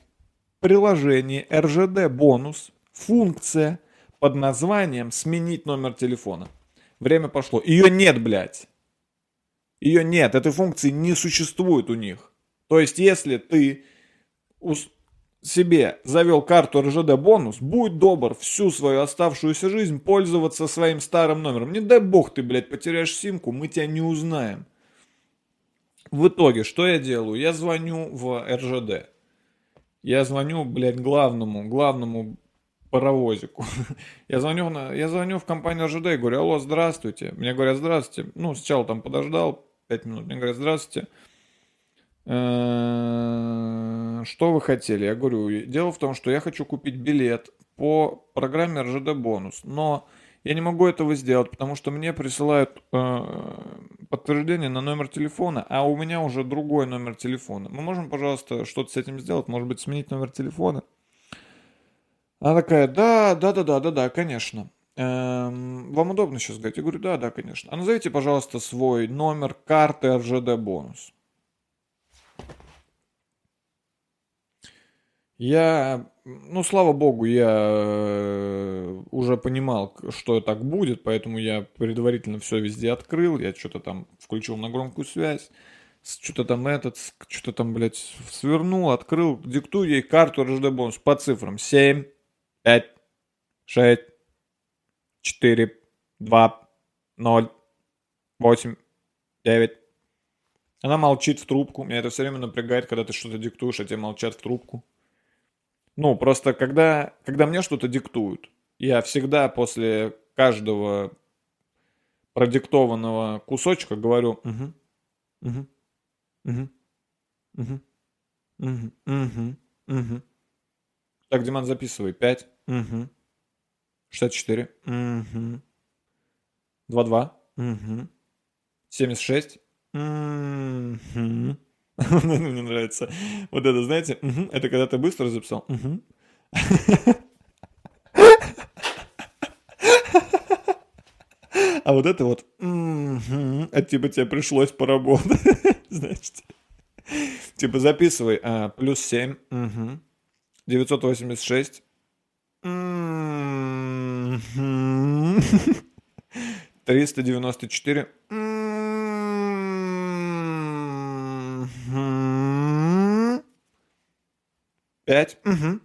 приложении РЖД бонус функция под названием «Сменить номер телефона». Время пошло. Ее нет, блядь. Ее нет. Этой функции не существует у них. То есть, если ты себе завел карту РЖД бонус, будь добр всю свою оставшуюся жизнь пользоваться своим старым номером. Не дай бог ты, блядь, потеряешь симку, мы тебя не узнаем. В итоге, что я делаю? Я звоню в РЖД. Я звоню, блядь, главному, главному паровозику. я, звоню на, я звоню в компанию РЖД и говорю, алло, здравствуйте. Мне говорят, здравствуйте. Ну, сначала там подождал 5 минут. Мне говорят, здравствуйте. Э, что вы хотели? Я говорю, дело в том, что я хочу купить билет по программе РЖД бонус, но я не могу этого сделать, потому что мне присылают э, подтверждение на номер телефона, а у меня уже другой номер телефона. Мы можем, пожалуйста, что-то с этим сделать? Может быть, сменить номер телефона? Она такая, да, да, да, да, да, да, конечно. Эм, вам удобно сейчас говорить? Я говорю, да, да, конечно. А назовите, пожалуйста, свой номер карты РЖД бонус. Я, ну, слава богу, я э, уже понимал, что так будет, поэтому я предварительно все везде открыл, я что-то там включил на громкую связь, что-то там этот, что-то там, блядь, свернул, открыл, диктую ей карту РЖД бонус по цифрам 7, 5, 6, 4, 2, 0, 8, 9. Она молчит в трубку. Меня это все время напрягает, когда ты что-то диктуешь, а тебе молчат в трубку. Ну, просто когда, когда мне что-то диктуют, я всегда после каждого продиктованного кусочка говорю угу, угу, угу, угу, угу, угу, угу. Так, Диман, записывай. 5, угу, 64, угу, 22, угу, 76, угу. Мне нравится. Вот это, знаете, это когда ты быстро записал. А вот это вот, это типа тебе пришлось поработать, значит. Типа записывай, а, плюс 7, угу. 986, 394, Пять. Угу.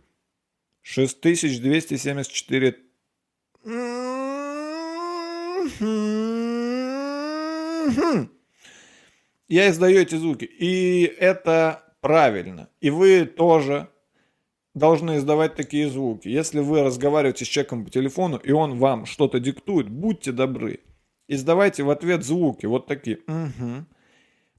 6274. Я издаю эти звуки. И это правильно. И вы тоже должны издавать такие звуки. Если вы разговариваете с человеком по телефону, и он вам что-то диктует, будьте добры. Издавайте в ответ звуки. Вот такие. Угу.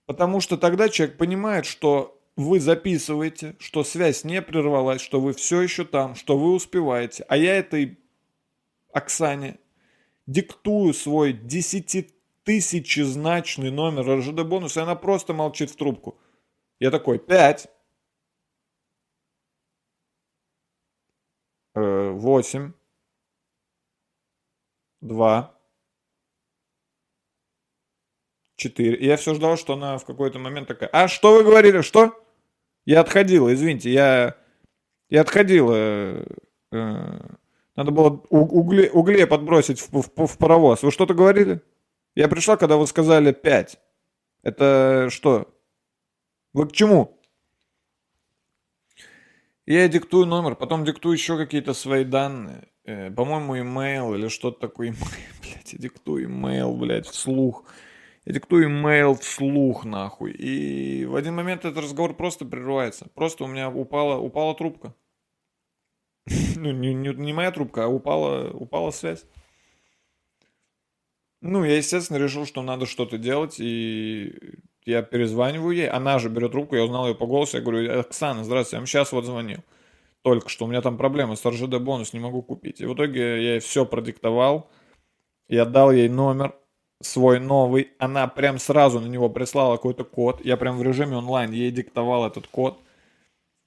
Потому что тогда человек понимает, что вы записываете, что связь не прервалась, что вы все еще там, что вы успеваете. А я этой Оксане диктую свой десятитысячезначный номер РЖД бонуса, и она просто молчит в трубку. Я такой, пять, э, восемь, два, четыре. Я все ждал, что она в какой-то момент такая, а что вы говорили, что? Я отходила, извините, я, я отходила. Э, надо было угле, угле подбросить в, в, в паровоз. Вы что-то говорили? Я пришла, когда вы сказали 5. Это что? Вы к чему? Я диктую номер, потом диктую еще какие-то свои данные. Э, по-моему, имейл или что-то такое. Блять, я диктую имейл, блядь, вслух. Я диктую имейл вслух, нахуй. И в один момент этот разговор просто прерывается. Просто у меня упала, упала трубка. Ну, не, не, не моя трубка, а упала, упала связь. Ну, я, естественно, решил, что надо что-то делать, и я перезваниваю ей. Она же берет трубку, я узнал ее по голосу, я говорю, Оксана, здравствуйте, я вам сейчас вот звонил. Только что у меня там проблема с РЖД бонус, не могу купить. И в итоге я ей все продиктовал, я дал ей номер, свой новый, она прям сразу на него прислала какой-то код, я прям в режиме онлайн ей диктовал этот код,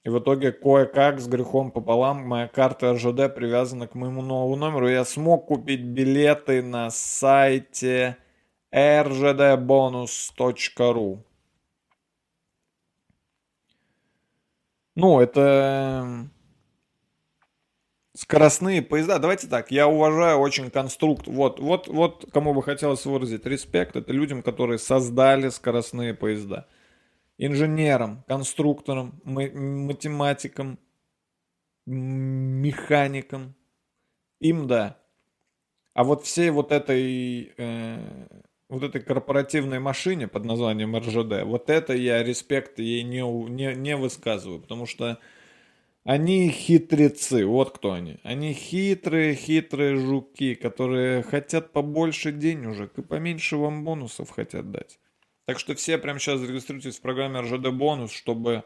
И в итоге кое-как с грехом пополам моя карта РЖД привязана к моему новому номеру. Я смог купить билеты на сайте rgdbonus.ru. Ну, это скоростные поезда. Давайте так, я уважаю очень конструкт. Вот, вот, вот кому бы хотелось выразить респект, это людям, которые создали скоростные поезда инженером, конструктором, математиком, механиком. Им да. А вот всей вот этой, э, вот этой корпоративной машине под названием РЖД, вот это я респект ей не, не, не высказываю, потому что они хитрецы, вот кто они. Они хитрые, хитрые жуки, которые хотят побольше денежек и поменьше вам бонусов хотят дать. Так что все прямо сейчас зарегистрируйтесь в программе РЖД бонус, чтобы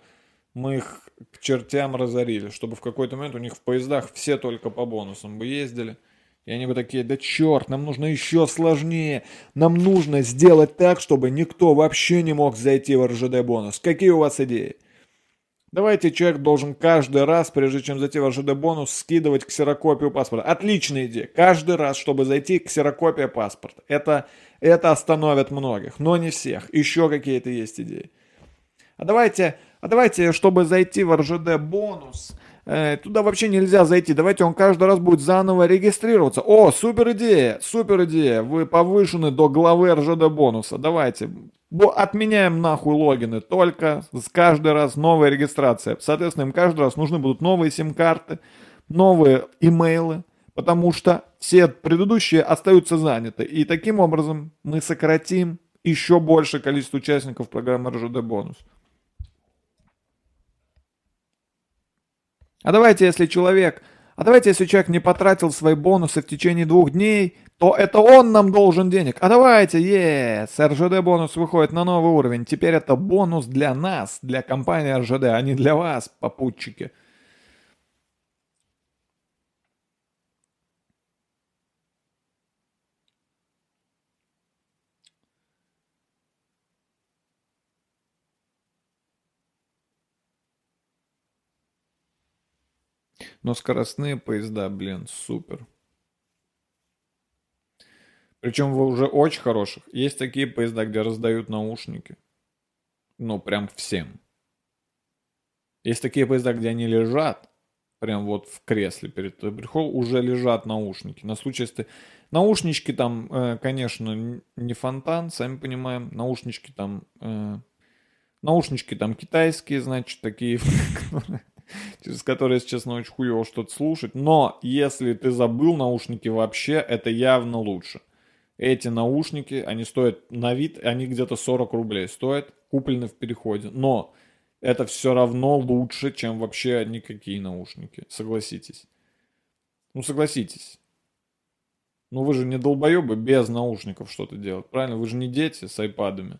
мы их к чертям разорили, чтобы в какой-то момент у них в поездах все только по бонусам бы ездили. И они бы такие, да черт, нам нужно еще сложнее. Нам нужно сделать так, чтобы никто вообще не мог зайти в РЖД бонус. Какие у вас идеи? Давайте человек должен каждый раз, прежде чем зайти в РЖД бонус, скидывать ксерокопию паспорта. Отличная идея. Каждый раз, чтобы зайти, ксерокопия паспорта. Это это остановит многих, но не всех. Еще какие-то есть идеи. А давайте, а давайте, чтобы зайти в РЖД бонус, э, туда вообще нельзя зайти. Давайте он каждый раз будет заново регистрироваться. О, супер идея, супер идея. Вы повышены до главы РЖД бонуса. Давайте. Отменяем нахуй логины. Только с каждый раз новая регистрация. Соответственно, им каждый раз нужны будут новые сим-карты, новые имейлы потому что все предыдущие остаются заняты. И таким образом мы сократим еще большее количество участников программы РЖД бонус. А давайте, если человек, а давайте, если человек не потратил свои бонусы в течение двух дней, то это он нам должен денег. А давайте, yes, РЖД бонус выходит на новый уровень. Теперь это бонус для нас, для компании РЖД, а не для вас, попутчики. Но скоростные поезда, блин, супер. Причем в уже очень хороших. Есть такие поезда, где раздают наушники. Ну, прям всем. Есть такие поезда, где они лежат, прям вот в кресле перед тобой прихол, уже лежат наушники. На случай, если... Наушнички там, э, конечно, не фонтан, сами понимаем. Наушнички там... Э, наушнички там китайские, значит, такие, через которые, если честно, очень хуево что-то слушать. Но если ты забыл наушники вообще, это явно лучше. Эти наушники, они стоят на вид, они где-то 40 рублей стоят, куплены в переходе. Но это все равно лучше, чем вообще никакие наушники. Согласитесь. Ну, согласитесь. Ну, вы же не долбоебы без наушников что-то делать, правильно? Вы же не дети с айпадами.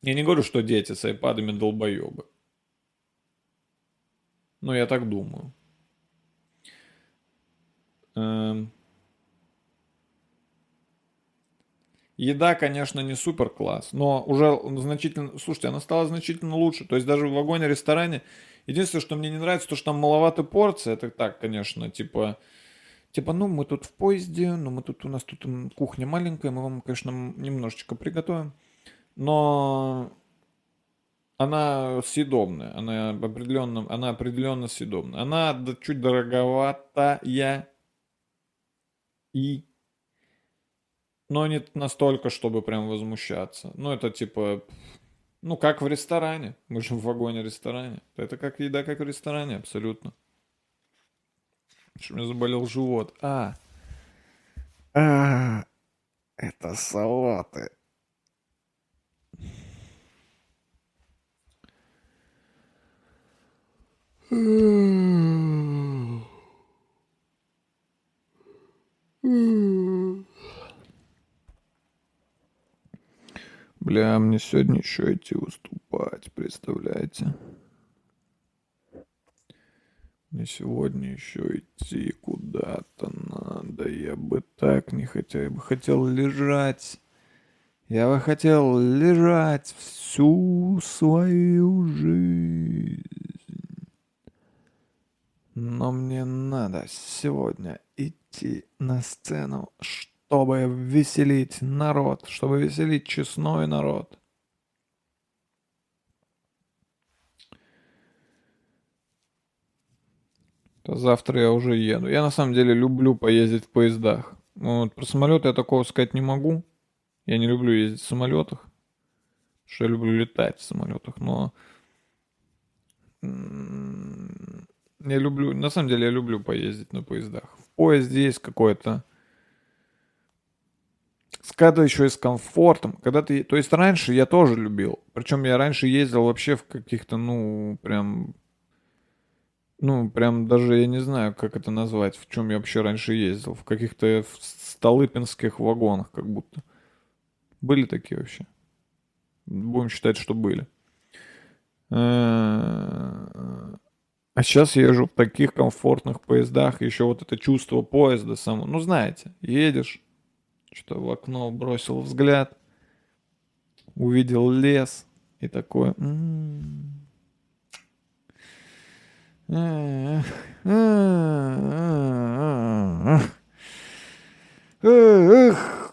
Я не говорю, что дети с айпадами долбоебы. Ну, я так думаю. Эм... Еда, конечно, не супер класс, но уже значительно, слушайте, она стала значительно лучше. То есть даже в вагоне-ресторане, единственное, что мне не нравится, то, что там маловато порции, это так, конечно, типа, типа, ну, мы тут в поезде, ну, мы тут, у нас тут кухня маленькая, мы вам, конечно, немножечко приготовим, но она съедобная, она определенно, она определенно съедобная. Она чуть дороговатая и но не настолько, чтобы прям возмущаться. Ну, это типа, ну, как в ресторане. Мы же в вагоне-ресторане. Это как еда, как в ресторане, абсолютно. Что у меня заболел живот. А. А. Это салаты. Бля, мне сегодня еще идти выступать, представляете? Мне сегодня еще идти куда-то надо. Я бы так не хотел. Я бы хотел лежать Я бы хотел лежать всю свою жизнь. Но мне надо сегодня идти на сцену, чтобы веселить народ, чтобы веселить честной народ. Завтра я уже еду. Я на самом деле люблю поездить в поездах. Вот, про самолеты я такого сказать не могу. Я не люблю ездить в самолетах. Что я люблю летать в самолетах, но... Я люблю, на самом деле я люблю поездить на поездах. В поезде есть какое-то когда еще и с комфортом, когда ты, то есть раньше я тоже любил, причем я раньше ездил вообще в каких-то, ну, прям ну, прям даже я не знаю, как это назвать, в чем я вообще раньше ездил. В каких-то столыпинских вагонах как будто. Были такие вообще? Будем считать, что были. А сейчас езжу в таких комфортных поездах. Еще вот это чувство поезда само. Ну, знаете, едешь, что в окно бросил взгляд, увидел лес и. Эх,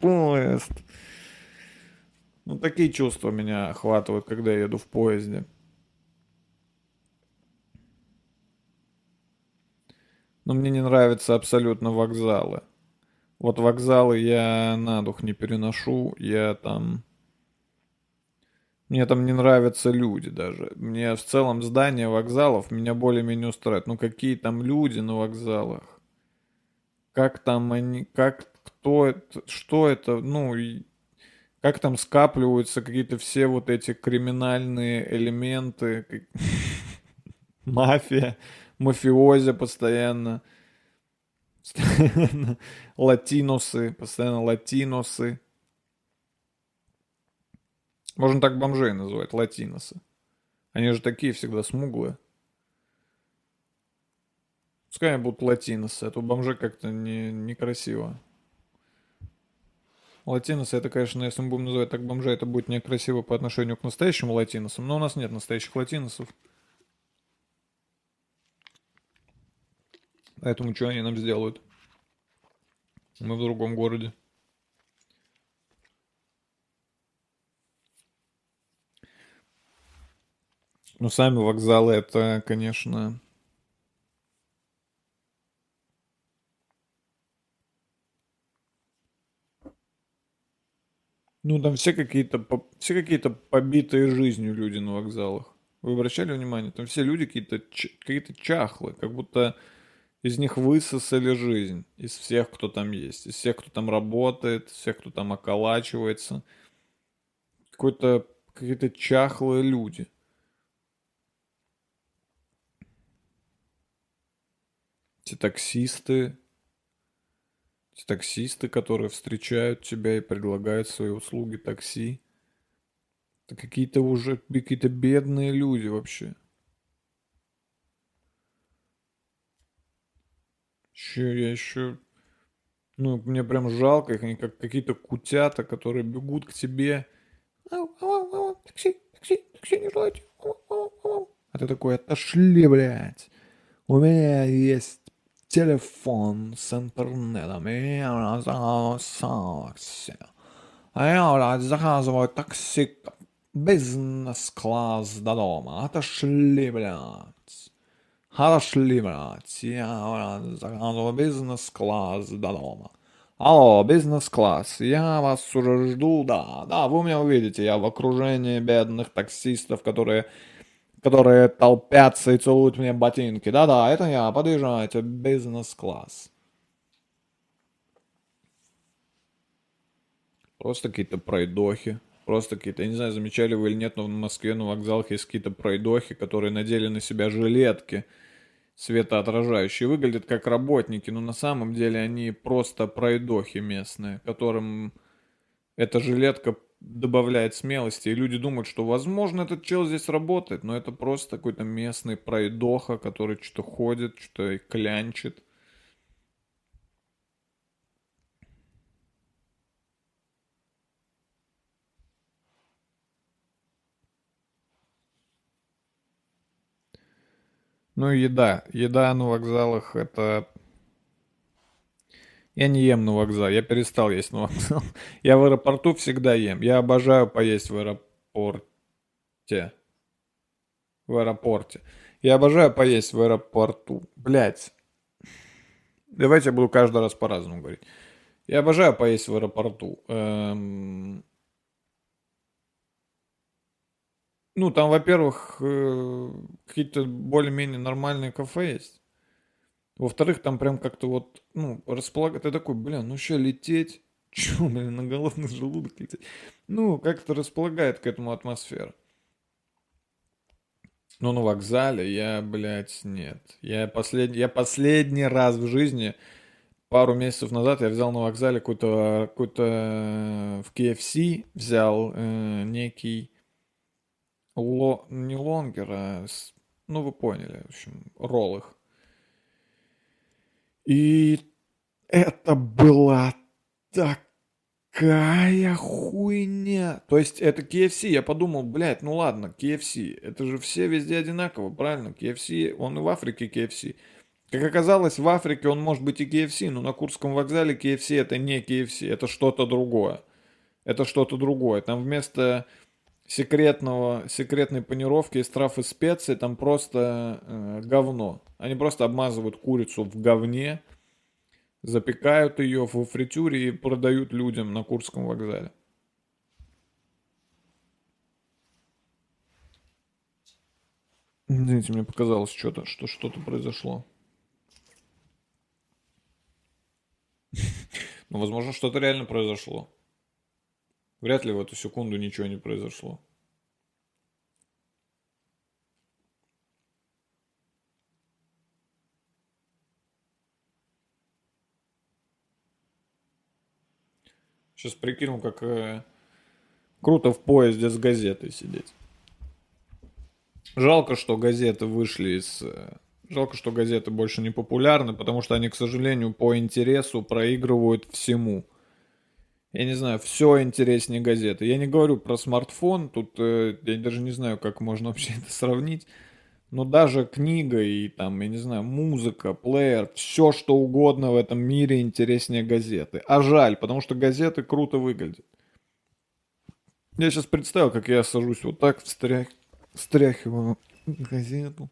поезд. Ну, такие чувства меня охватывают, когда я еду в поезде. Но мне не нравятся абсолютно вокзалы. Вот вокзалы я на дух не переношу. Я там мне там не нравятся люди даже. Мне в целом здание вокзалов меня более-менее устраивает. Ну какие там люди на вокзалах? Как там они, как, кто это, что это, ну, как там скапливаются какие-то все вот эти криминальные элементы, мафия, мафиози постоянно, латиносы, постоянно латиносы. Можно так бомжей называть, латиносы. Они же такие всегда смуглые. Пускай они будут латиносы, а то бомжи как-то не, некрасиво. Латиносы, это, конечно, если мы будем называть так бомжа, это будет некрасиво по отношению к настоящим латиносам, но у нас нет настоящих латиносов. Поэтому что они нам сделают? Мы в другом городе. Ну, сами вокзалы, это, конечно... Ну, там все какие-то, все какие-то побитые жизнью люди на вокзалах. Вы обращали внимание? Там все люди какие-то, какие-то чахлые, как будто из них высосали жизнь. Из всех, кто там есть. Из всех, кто там работает, из всех, кто там околачивается. Какой-то, какие-то чахлые люди. Те таксисты, те таксисты, которые встречают тебя и предлагают свои услуги такси. Это какие-то уже какие-то бедные люди вообще. Еще я еще... Ну, мне прям жалко их, они как какие-то кутята, которые бегут к тебе. Такси, такси, такси, не желаете? А ты такой, отошли, блядь. У меня есть телефон с интернетом, и я. А я заказываю такси бизнес-класс до дома. Отошли, блядь. Отошли, блядь. Я заказываю бизнес-класс до дома. Алло, бизнес-класс, я вас уже жду, да, да, вы меня увидите, я в окружении бедных таксистов, которые которые толпятся и целуют мне ботинки. Да-да, это я, подъезжайте, бизнес-класс. Просто какие-то пройдохи. Просто какие-то, я не знаю, замечали вы или нет, но в Москве на вокзалах есть какие-то пройдохи, которые надели на себя жилетки светоотражающие. Выглядят как работники, но на самом деле они просто пройдохи местные, которым эта жилетка добавляет смелости, и люди думают, что, возможно, этот чел здесь работает, но это просто какой-то местный пройдоха, который что-то ходит, что-то клянчит. Ну, еда. Еда на вокзалах это... Я не ем на вокзале, я перестал есть на вокзал. Я в аэропорту всегда ем. Я обожаю поесть в аэропорте. В аэропорте. Я обожаю поесть в аэропорту. Блять. Давайте я буду каждый раз по-разному говорить. Я обожаю поесть в аэропорту. Эм... Ну, там, во-первых, э, какие-то более-менее нормальные кафе есть. Во-вторых, там прям как-то вот, ну, располагает. Ты такой, блин, ну что, лететь? Чё, блин, на голодный желудок лететь? Ну, как-то располагает к этому атмосфера. Но на вокзале я, блядь, нет. Я последний, я последний раз в жизни, пару месяцев назад, я взял на вокзале какой-то, какой-то э, в KFC взял э, некий ло, не лонгер, а, ну вы поняли, в общем, ролл их. И это была такая хуйня. То есть это KFC, я подумал, блядь, ну ладно, KFC, это же все везде одинаково, правильно? KFC, он и в Африке KFC. Как оказалось, в Африке он может быть и KFC, но на Курском вокзале KFC это не KFC, это что-то другое. Это что-то другое. Там вместо секретного, секретной панировки из трав и специй, там просто э, говно. Они просто обмазывают курицу в говне, запекают ее в фритюре и продают людям на Курском вокзале. Извините, мне показалось что-то, что что-то произошло. Ну, возможно, что-то реально произошло. Вряд ли в эту секунду ничего не произошло. Сейчас прикинул, как э, круто в поезде с газетой сидеть. Жалко, что газеты вышли из... Э, жалко, что газеты больше не популярны, потому что они, к сожалению, по интересу проигрывают всему – я не знаю, все интереснее газеты. Я не говорю про смартфон, тут э, я даже не знаю, как можно вообще это сравнить. Но даже книга и там, я не знаю, музыка, плеер, все что угодно в этом мире интереснее газеты. А жаль, потому что газеты круто выглядят. Я сейчас представил, как я сажусь вот так, встрях... встряхиваю газету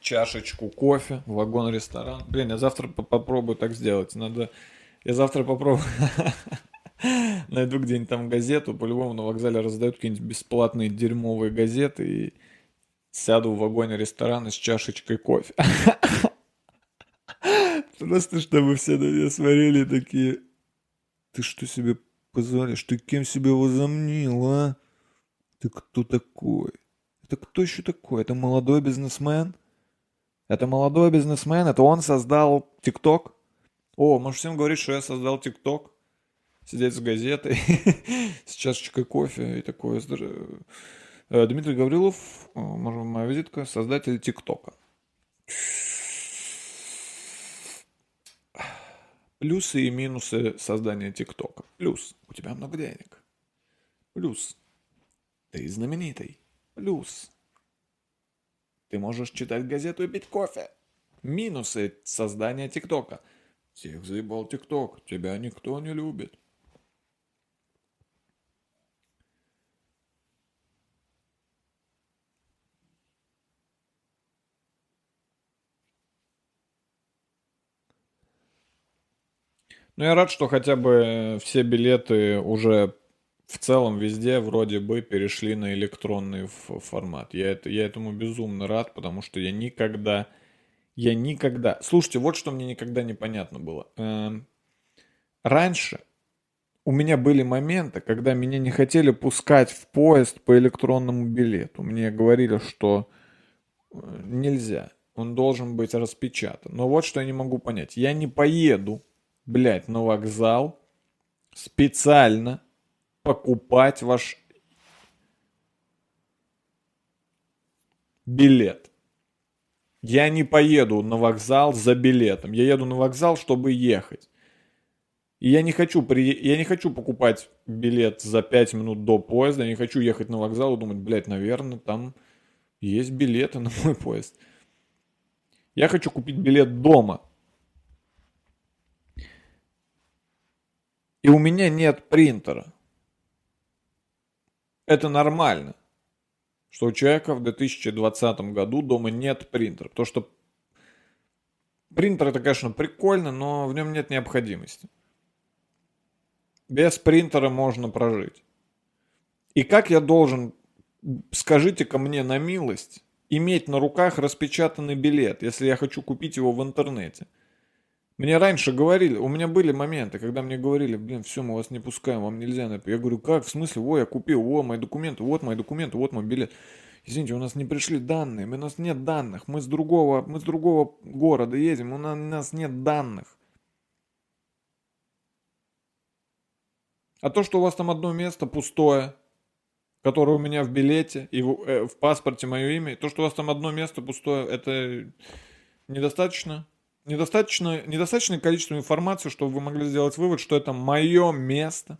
чашечку кофе, вагон-ресторан. Блин, я завтра попробую так сделать. Надо... Я завтра попробую... Найду где-нибудь там газету, по-любому на вокзале раздают какие-нибудь бесплатные дерьмовые газеты и сяду в вагоне ресторана с чашечкой кофе. Просто чтобы все на меня смотрели такие... Ты что себе позволишь? Ты кем себя возомнил, а? Ты кто такой? Это кто еще такой? Это молодой бизнесмен? Это молодой бизнесмен, это он создал ТикТок. О, может всем говорить, что я создал ТикТок? Сидеть с газетой, с чашечкой кофе и такое. Э, Дмитрий Гаврилов, э, моя визитка, создатель ТикТока. Плюсы и минусы создания ТикТока. Плюс, у тебя много денег. Плюс, ты знаменитый. Плюс, ты можешь читать газету и пить кофе. Минусы создания ТикТока. Всех заебал ТикТок. Тебя никто не любит. Ну, я рад, что хотя бы все билеты уже в целом везде вроде бы перешли на электронный формат. Я, это, я этому безумно рад, потому что я никогда, я никогда... Слушайте, вот что мне никогда непонятно было. Эм, раньше у меня были моменты, когда меня не хотели пускать в поезд по электронному билету. Мне говорили, что э, нельзя, он должен быть распечатан. Но вот что я не могу понять. Я не поеду, блядь, на вокзал специально покупать ваш билет. Я не поеду на вокзал за билетом. Я еду на вокзал, чтобы ехать. И я не хочу, при... я не хочу покупать билет за 5 минут до поезда. Я не хочу ехать на вокзал и думать, блядь, наверное, там Есть билеты на мой поезд. Я хочу купить билет дома. И у меня нет принтера. Это нормально, что у человека в 2020 году дома нет принтера. Потому что принтер это, конечно, прикольно, но в нем нет необходимости. Без принтера можно прожить. И как я должен, скажите ко мне на милость, иметь на руках распечатанный билет, если я хочу купить его в интернете? Мне раньше говорили, у меня были моменты, когда мне говорили, блин, все, мы вас не пускаем, вам нельзя. Я говорю, как, в смысле, о, я купил, о, мои документы, вот мои документы, вот мой билет. Извините, у нас не пришли данные, у нас нет данных, мы с другого, мы с другого города едем, у нас нет данных. А то, что у вас там одно место пустое, которое у меня в билете и в, э, в паспорте мое имя, то, что у вас там одно место пустое, это недостаточно? Недостаточно, недостаточное количество информации, чтобы вы могли сделать вывод, что это мое место.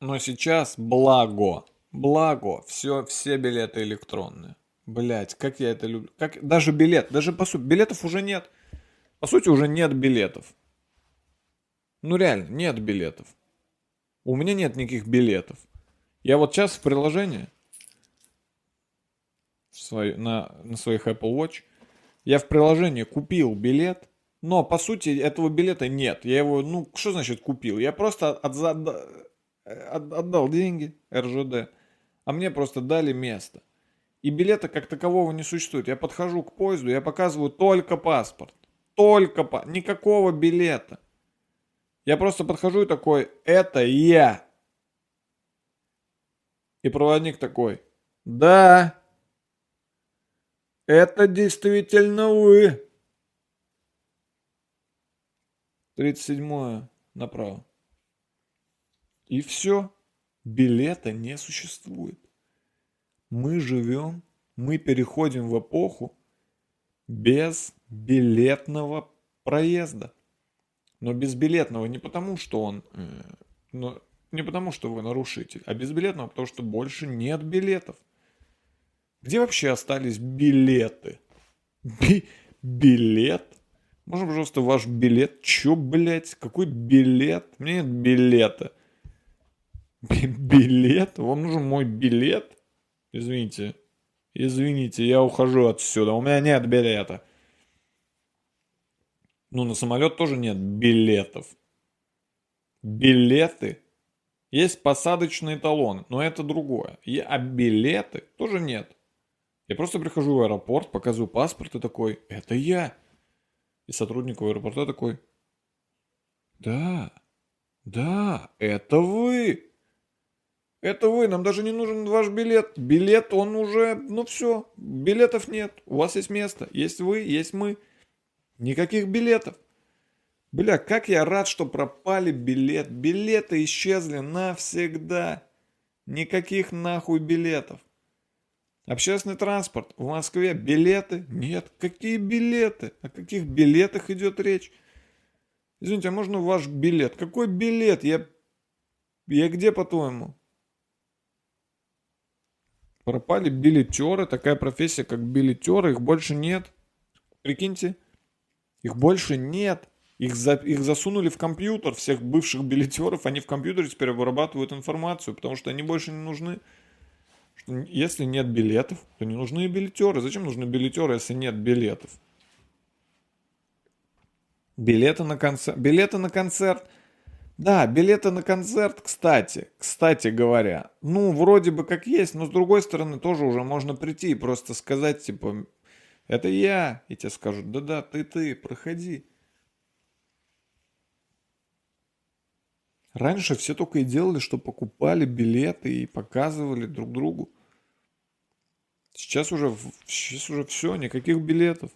Но сейчас благо, благо, все, все билеты электронные. Блять, как я это люблю. Как, даже билет, даже по сути, билетов уже нет. По сути, уже нет билетов. Ну реально, нет билетов. У меня нет никаких билетов. Я вот сейчас в приложении свой, на, на своих Apple Watch, я в приложении купил билет, но по сути этого билета нет. Я его, ну, что значит купил? Я просто от, от, от, отдал деньги РЖД, а мне просто дали место. И билета как такового не существует. Я подхожу к поезду, я показываю только паспорт. Только по... Никакого билета. Я просто подхожу и такой, это я. И проводник такой, да, это действительно вы. 37 направо. И все. Билета не существует. Мы живем, мы переходим в эпоху без билетного проезда. Но безбилетного не потому, что он... Э, но не потому, что вы нарушитель, а безбилетного, потому что больше нет билетов. Где вообще остались билеты? Би билет? Можно, пожалуйста, ваш билет? Чё, блядь? Какой билет? У меня нет билета. Би билет? Вам нужен мой билет? Извините. Извините, я ухожу отсюда. У меня нет билета. Ну, на самолет тоже нет билетов. Билеты. Есть посадочные талоны, но это другое. А билеты тоже нет. Я просто прихожу в аэропорт, показываю паспорт и такой, это я. И сотрудник аэропорта такой, да, да, это вы. Это вы, нам даже не нужен ваш билет. Билет, он уже, ну все, билетов нет. У вас есть место, есть вы, есть мы. Никаких билетов. Бля, как я рад, что пропали билет. Билеты исчезли навсегда. Никаких нахуй билетов. Общественный транспорт. В Москве билеты? Нет. Какие билеты? О каких билетах идет речь? Извините, а можно ваш билет? Какой билет? Я... Я где, по-твоему? Пропали билетеры. Такая профессия, как билетеры. Их больше нет. Прикиньте. Их больше нет. Их, за, их засунули в компьютер, всех бывших билетеров. Они в компьютере теперь вырабатывают информацию, потому что они больше не нужны что если нет билетов, то не нужны билетеры. Зачем нужны билетеры, если нет билетов? Билеты на концерт. Билеты на концерт. Да, билеты на концерт, кстати, кстати говоря, ну, вроде бы как есть, но с другой стороны тоже уже можно прийти и просто сказать, типа, это я, и тебе скажут, да-да, ты-ты, проходи. Раньше все только и делали, что покупали билеты и показывали друг другу. Сейчас уже, сейчас уже все, никаких билетов.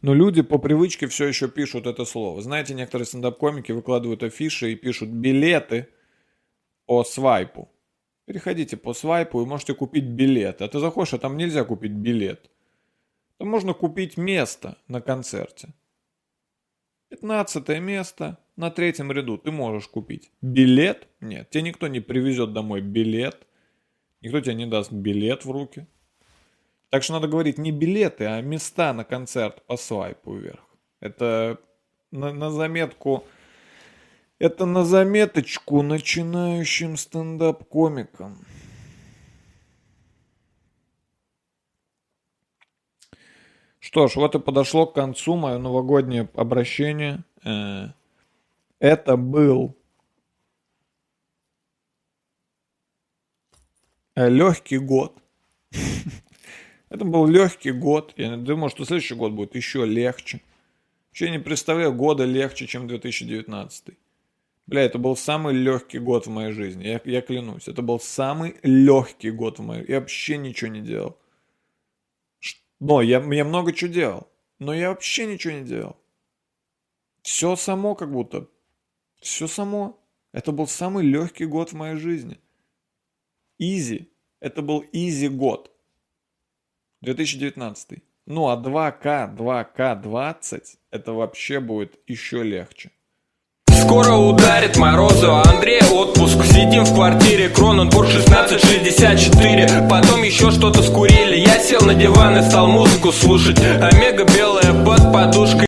Но люди по привычке все еще пишут это слово. Знаете, некоторые стендап-комики выкладывают афиши и пишут билеты по свайпу. Переходите по свайпу и можете купить билет. А ты заходишь, а там нельзя купить билет. Там можно купить место на концерте. 15 место на третьем ряду ты можешь купить. Билет? Нет, тебе никто не привезет домой билет. Никто тебе не даст билет в руки. Так что надо говорить не билеты, а места на концерт по свайпу вверх. Это на, на заметку... Это на заметочку начинающим стендап-комикам. Что ж, вот и подошло к концу мое новогоднее обращение. Э, это был легкий год. Это был легкий год. Я думаю, что следующий год будет еще легче. Вообще не представляю года легче, чем 2019. Бля, это был самый легкий год в моей жизни. Я, я клянусь. Это был самый легкий год в моей Я вообще ничего не делал. Но я, я много чего делал. Но я вообще ничего не делал. Все само как будто. Все само. Это был самый легкий год в моей жизни. Изи. Это был изи год. 2019. Ну а 2К, 2К20 это вообще будет еще легче. Скоро ударит морозу, Андрей отпуск. Сидим в квартире, Кроненбург 1664 Потом еще что-то скурили. Я сел на диван и стал музыку слушать. Омега белая под подушкой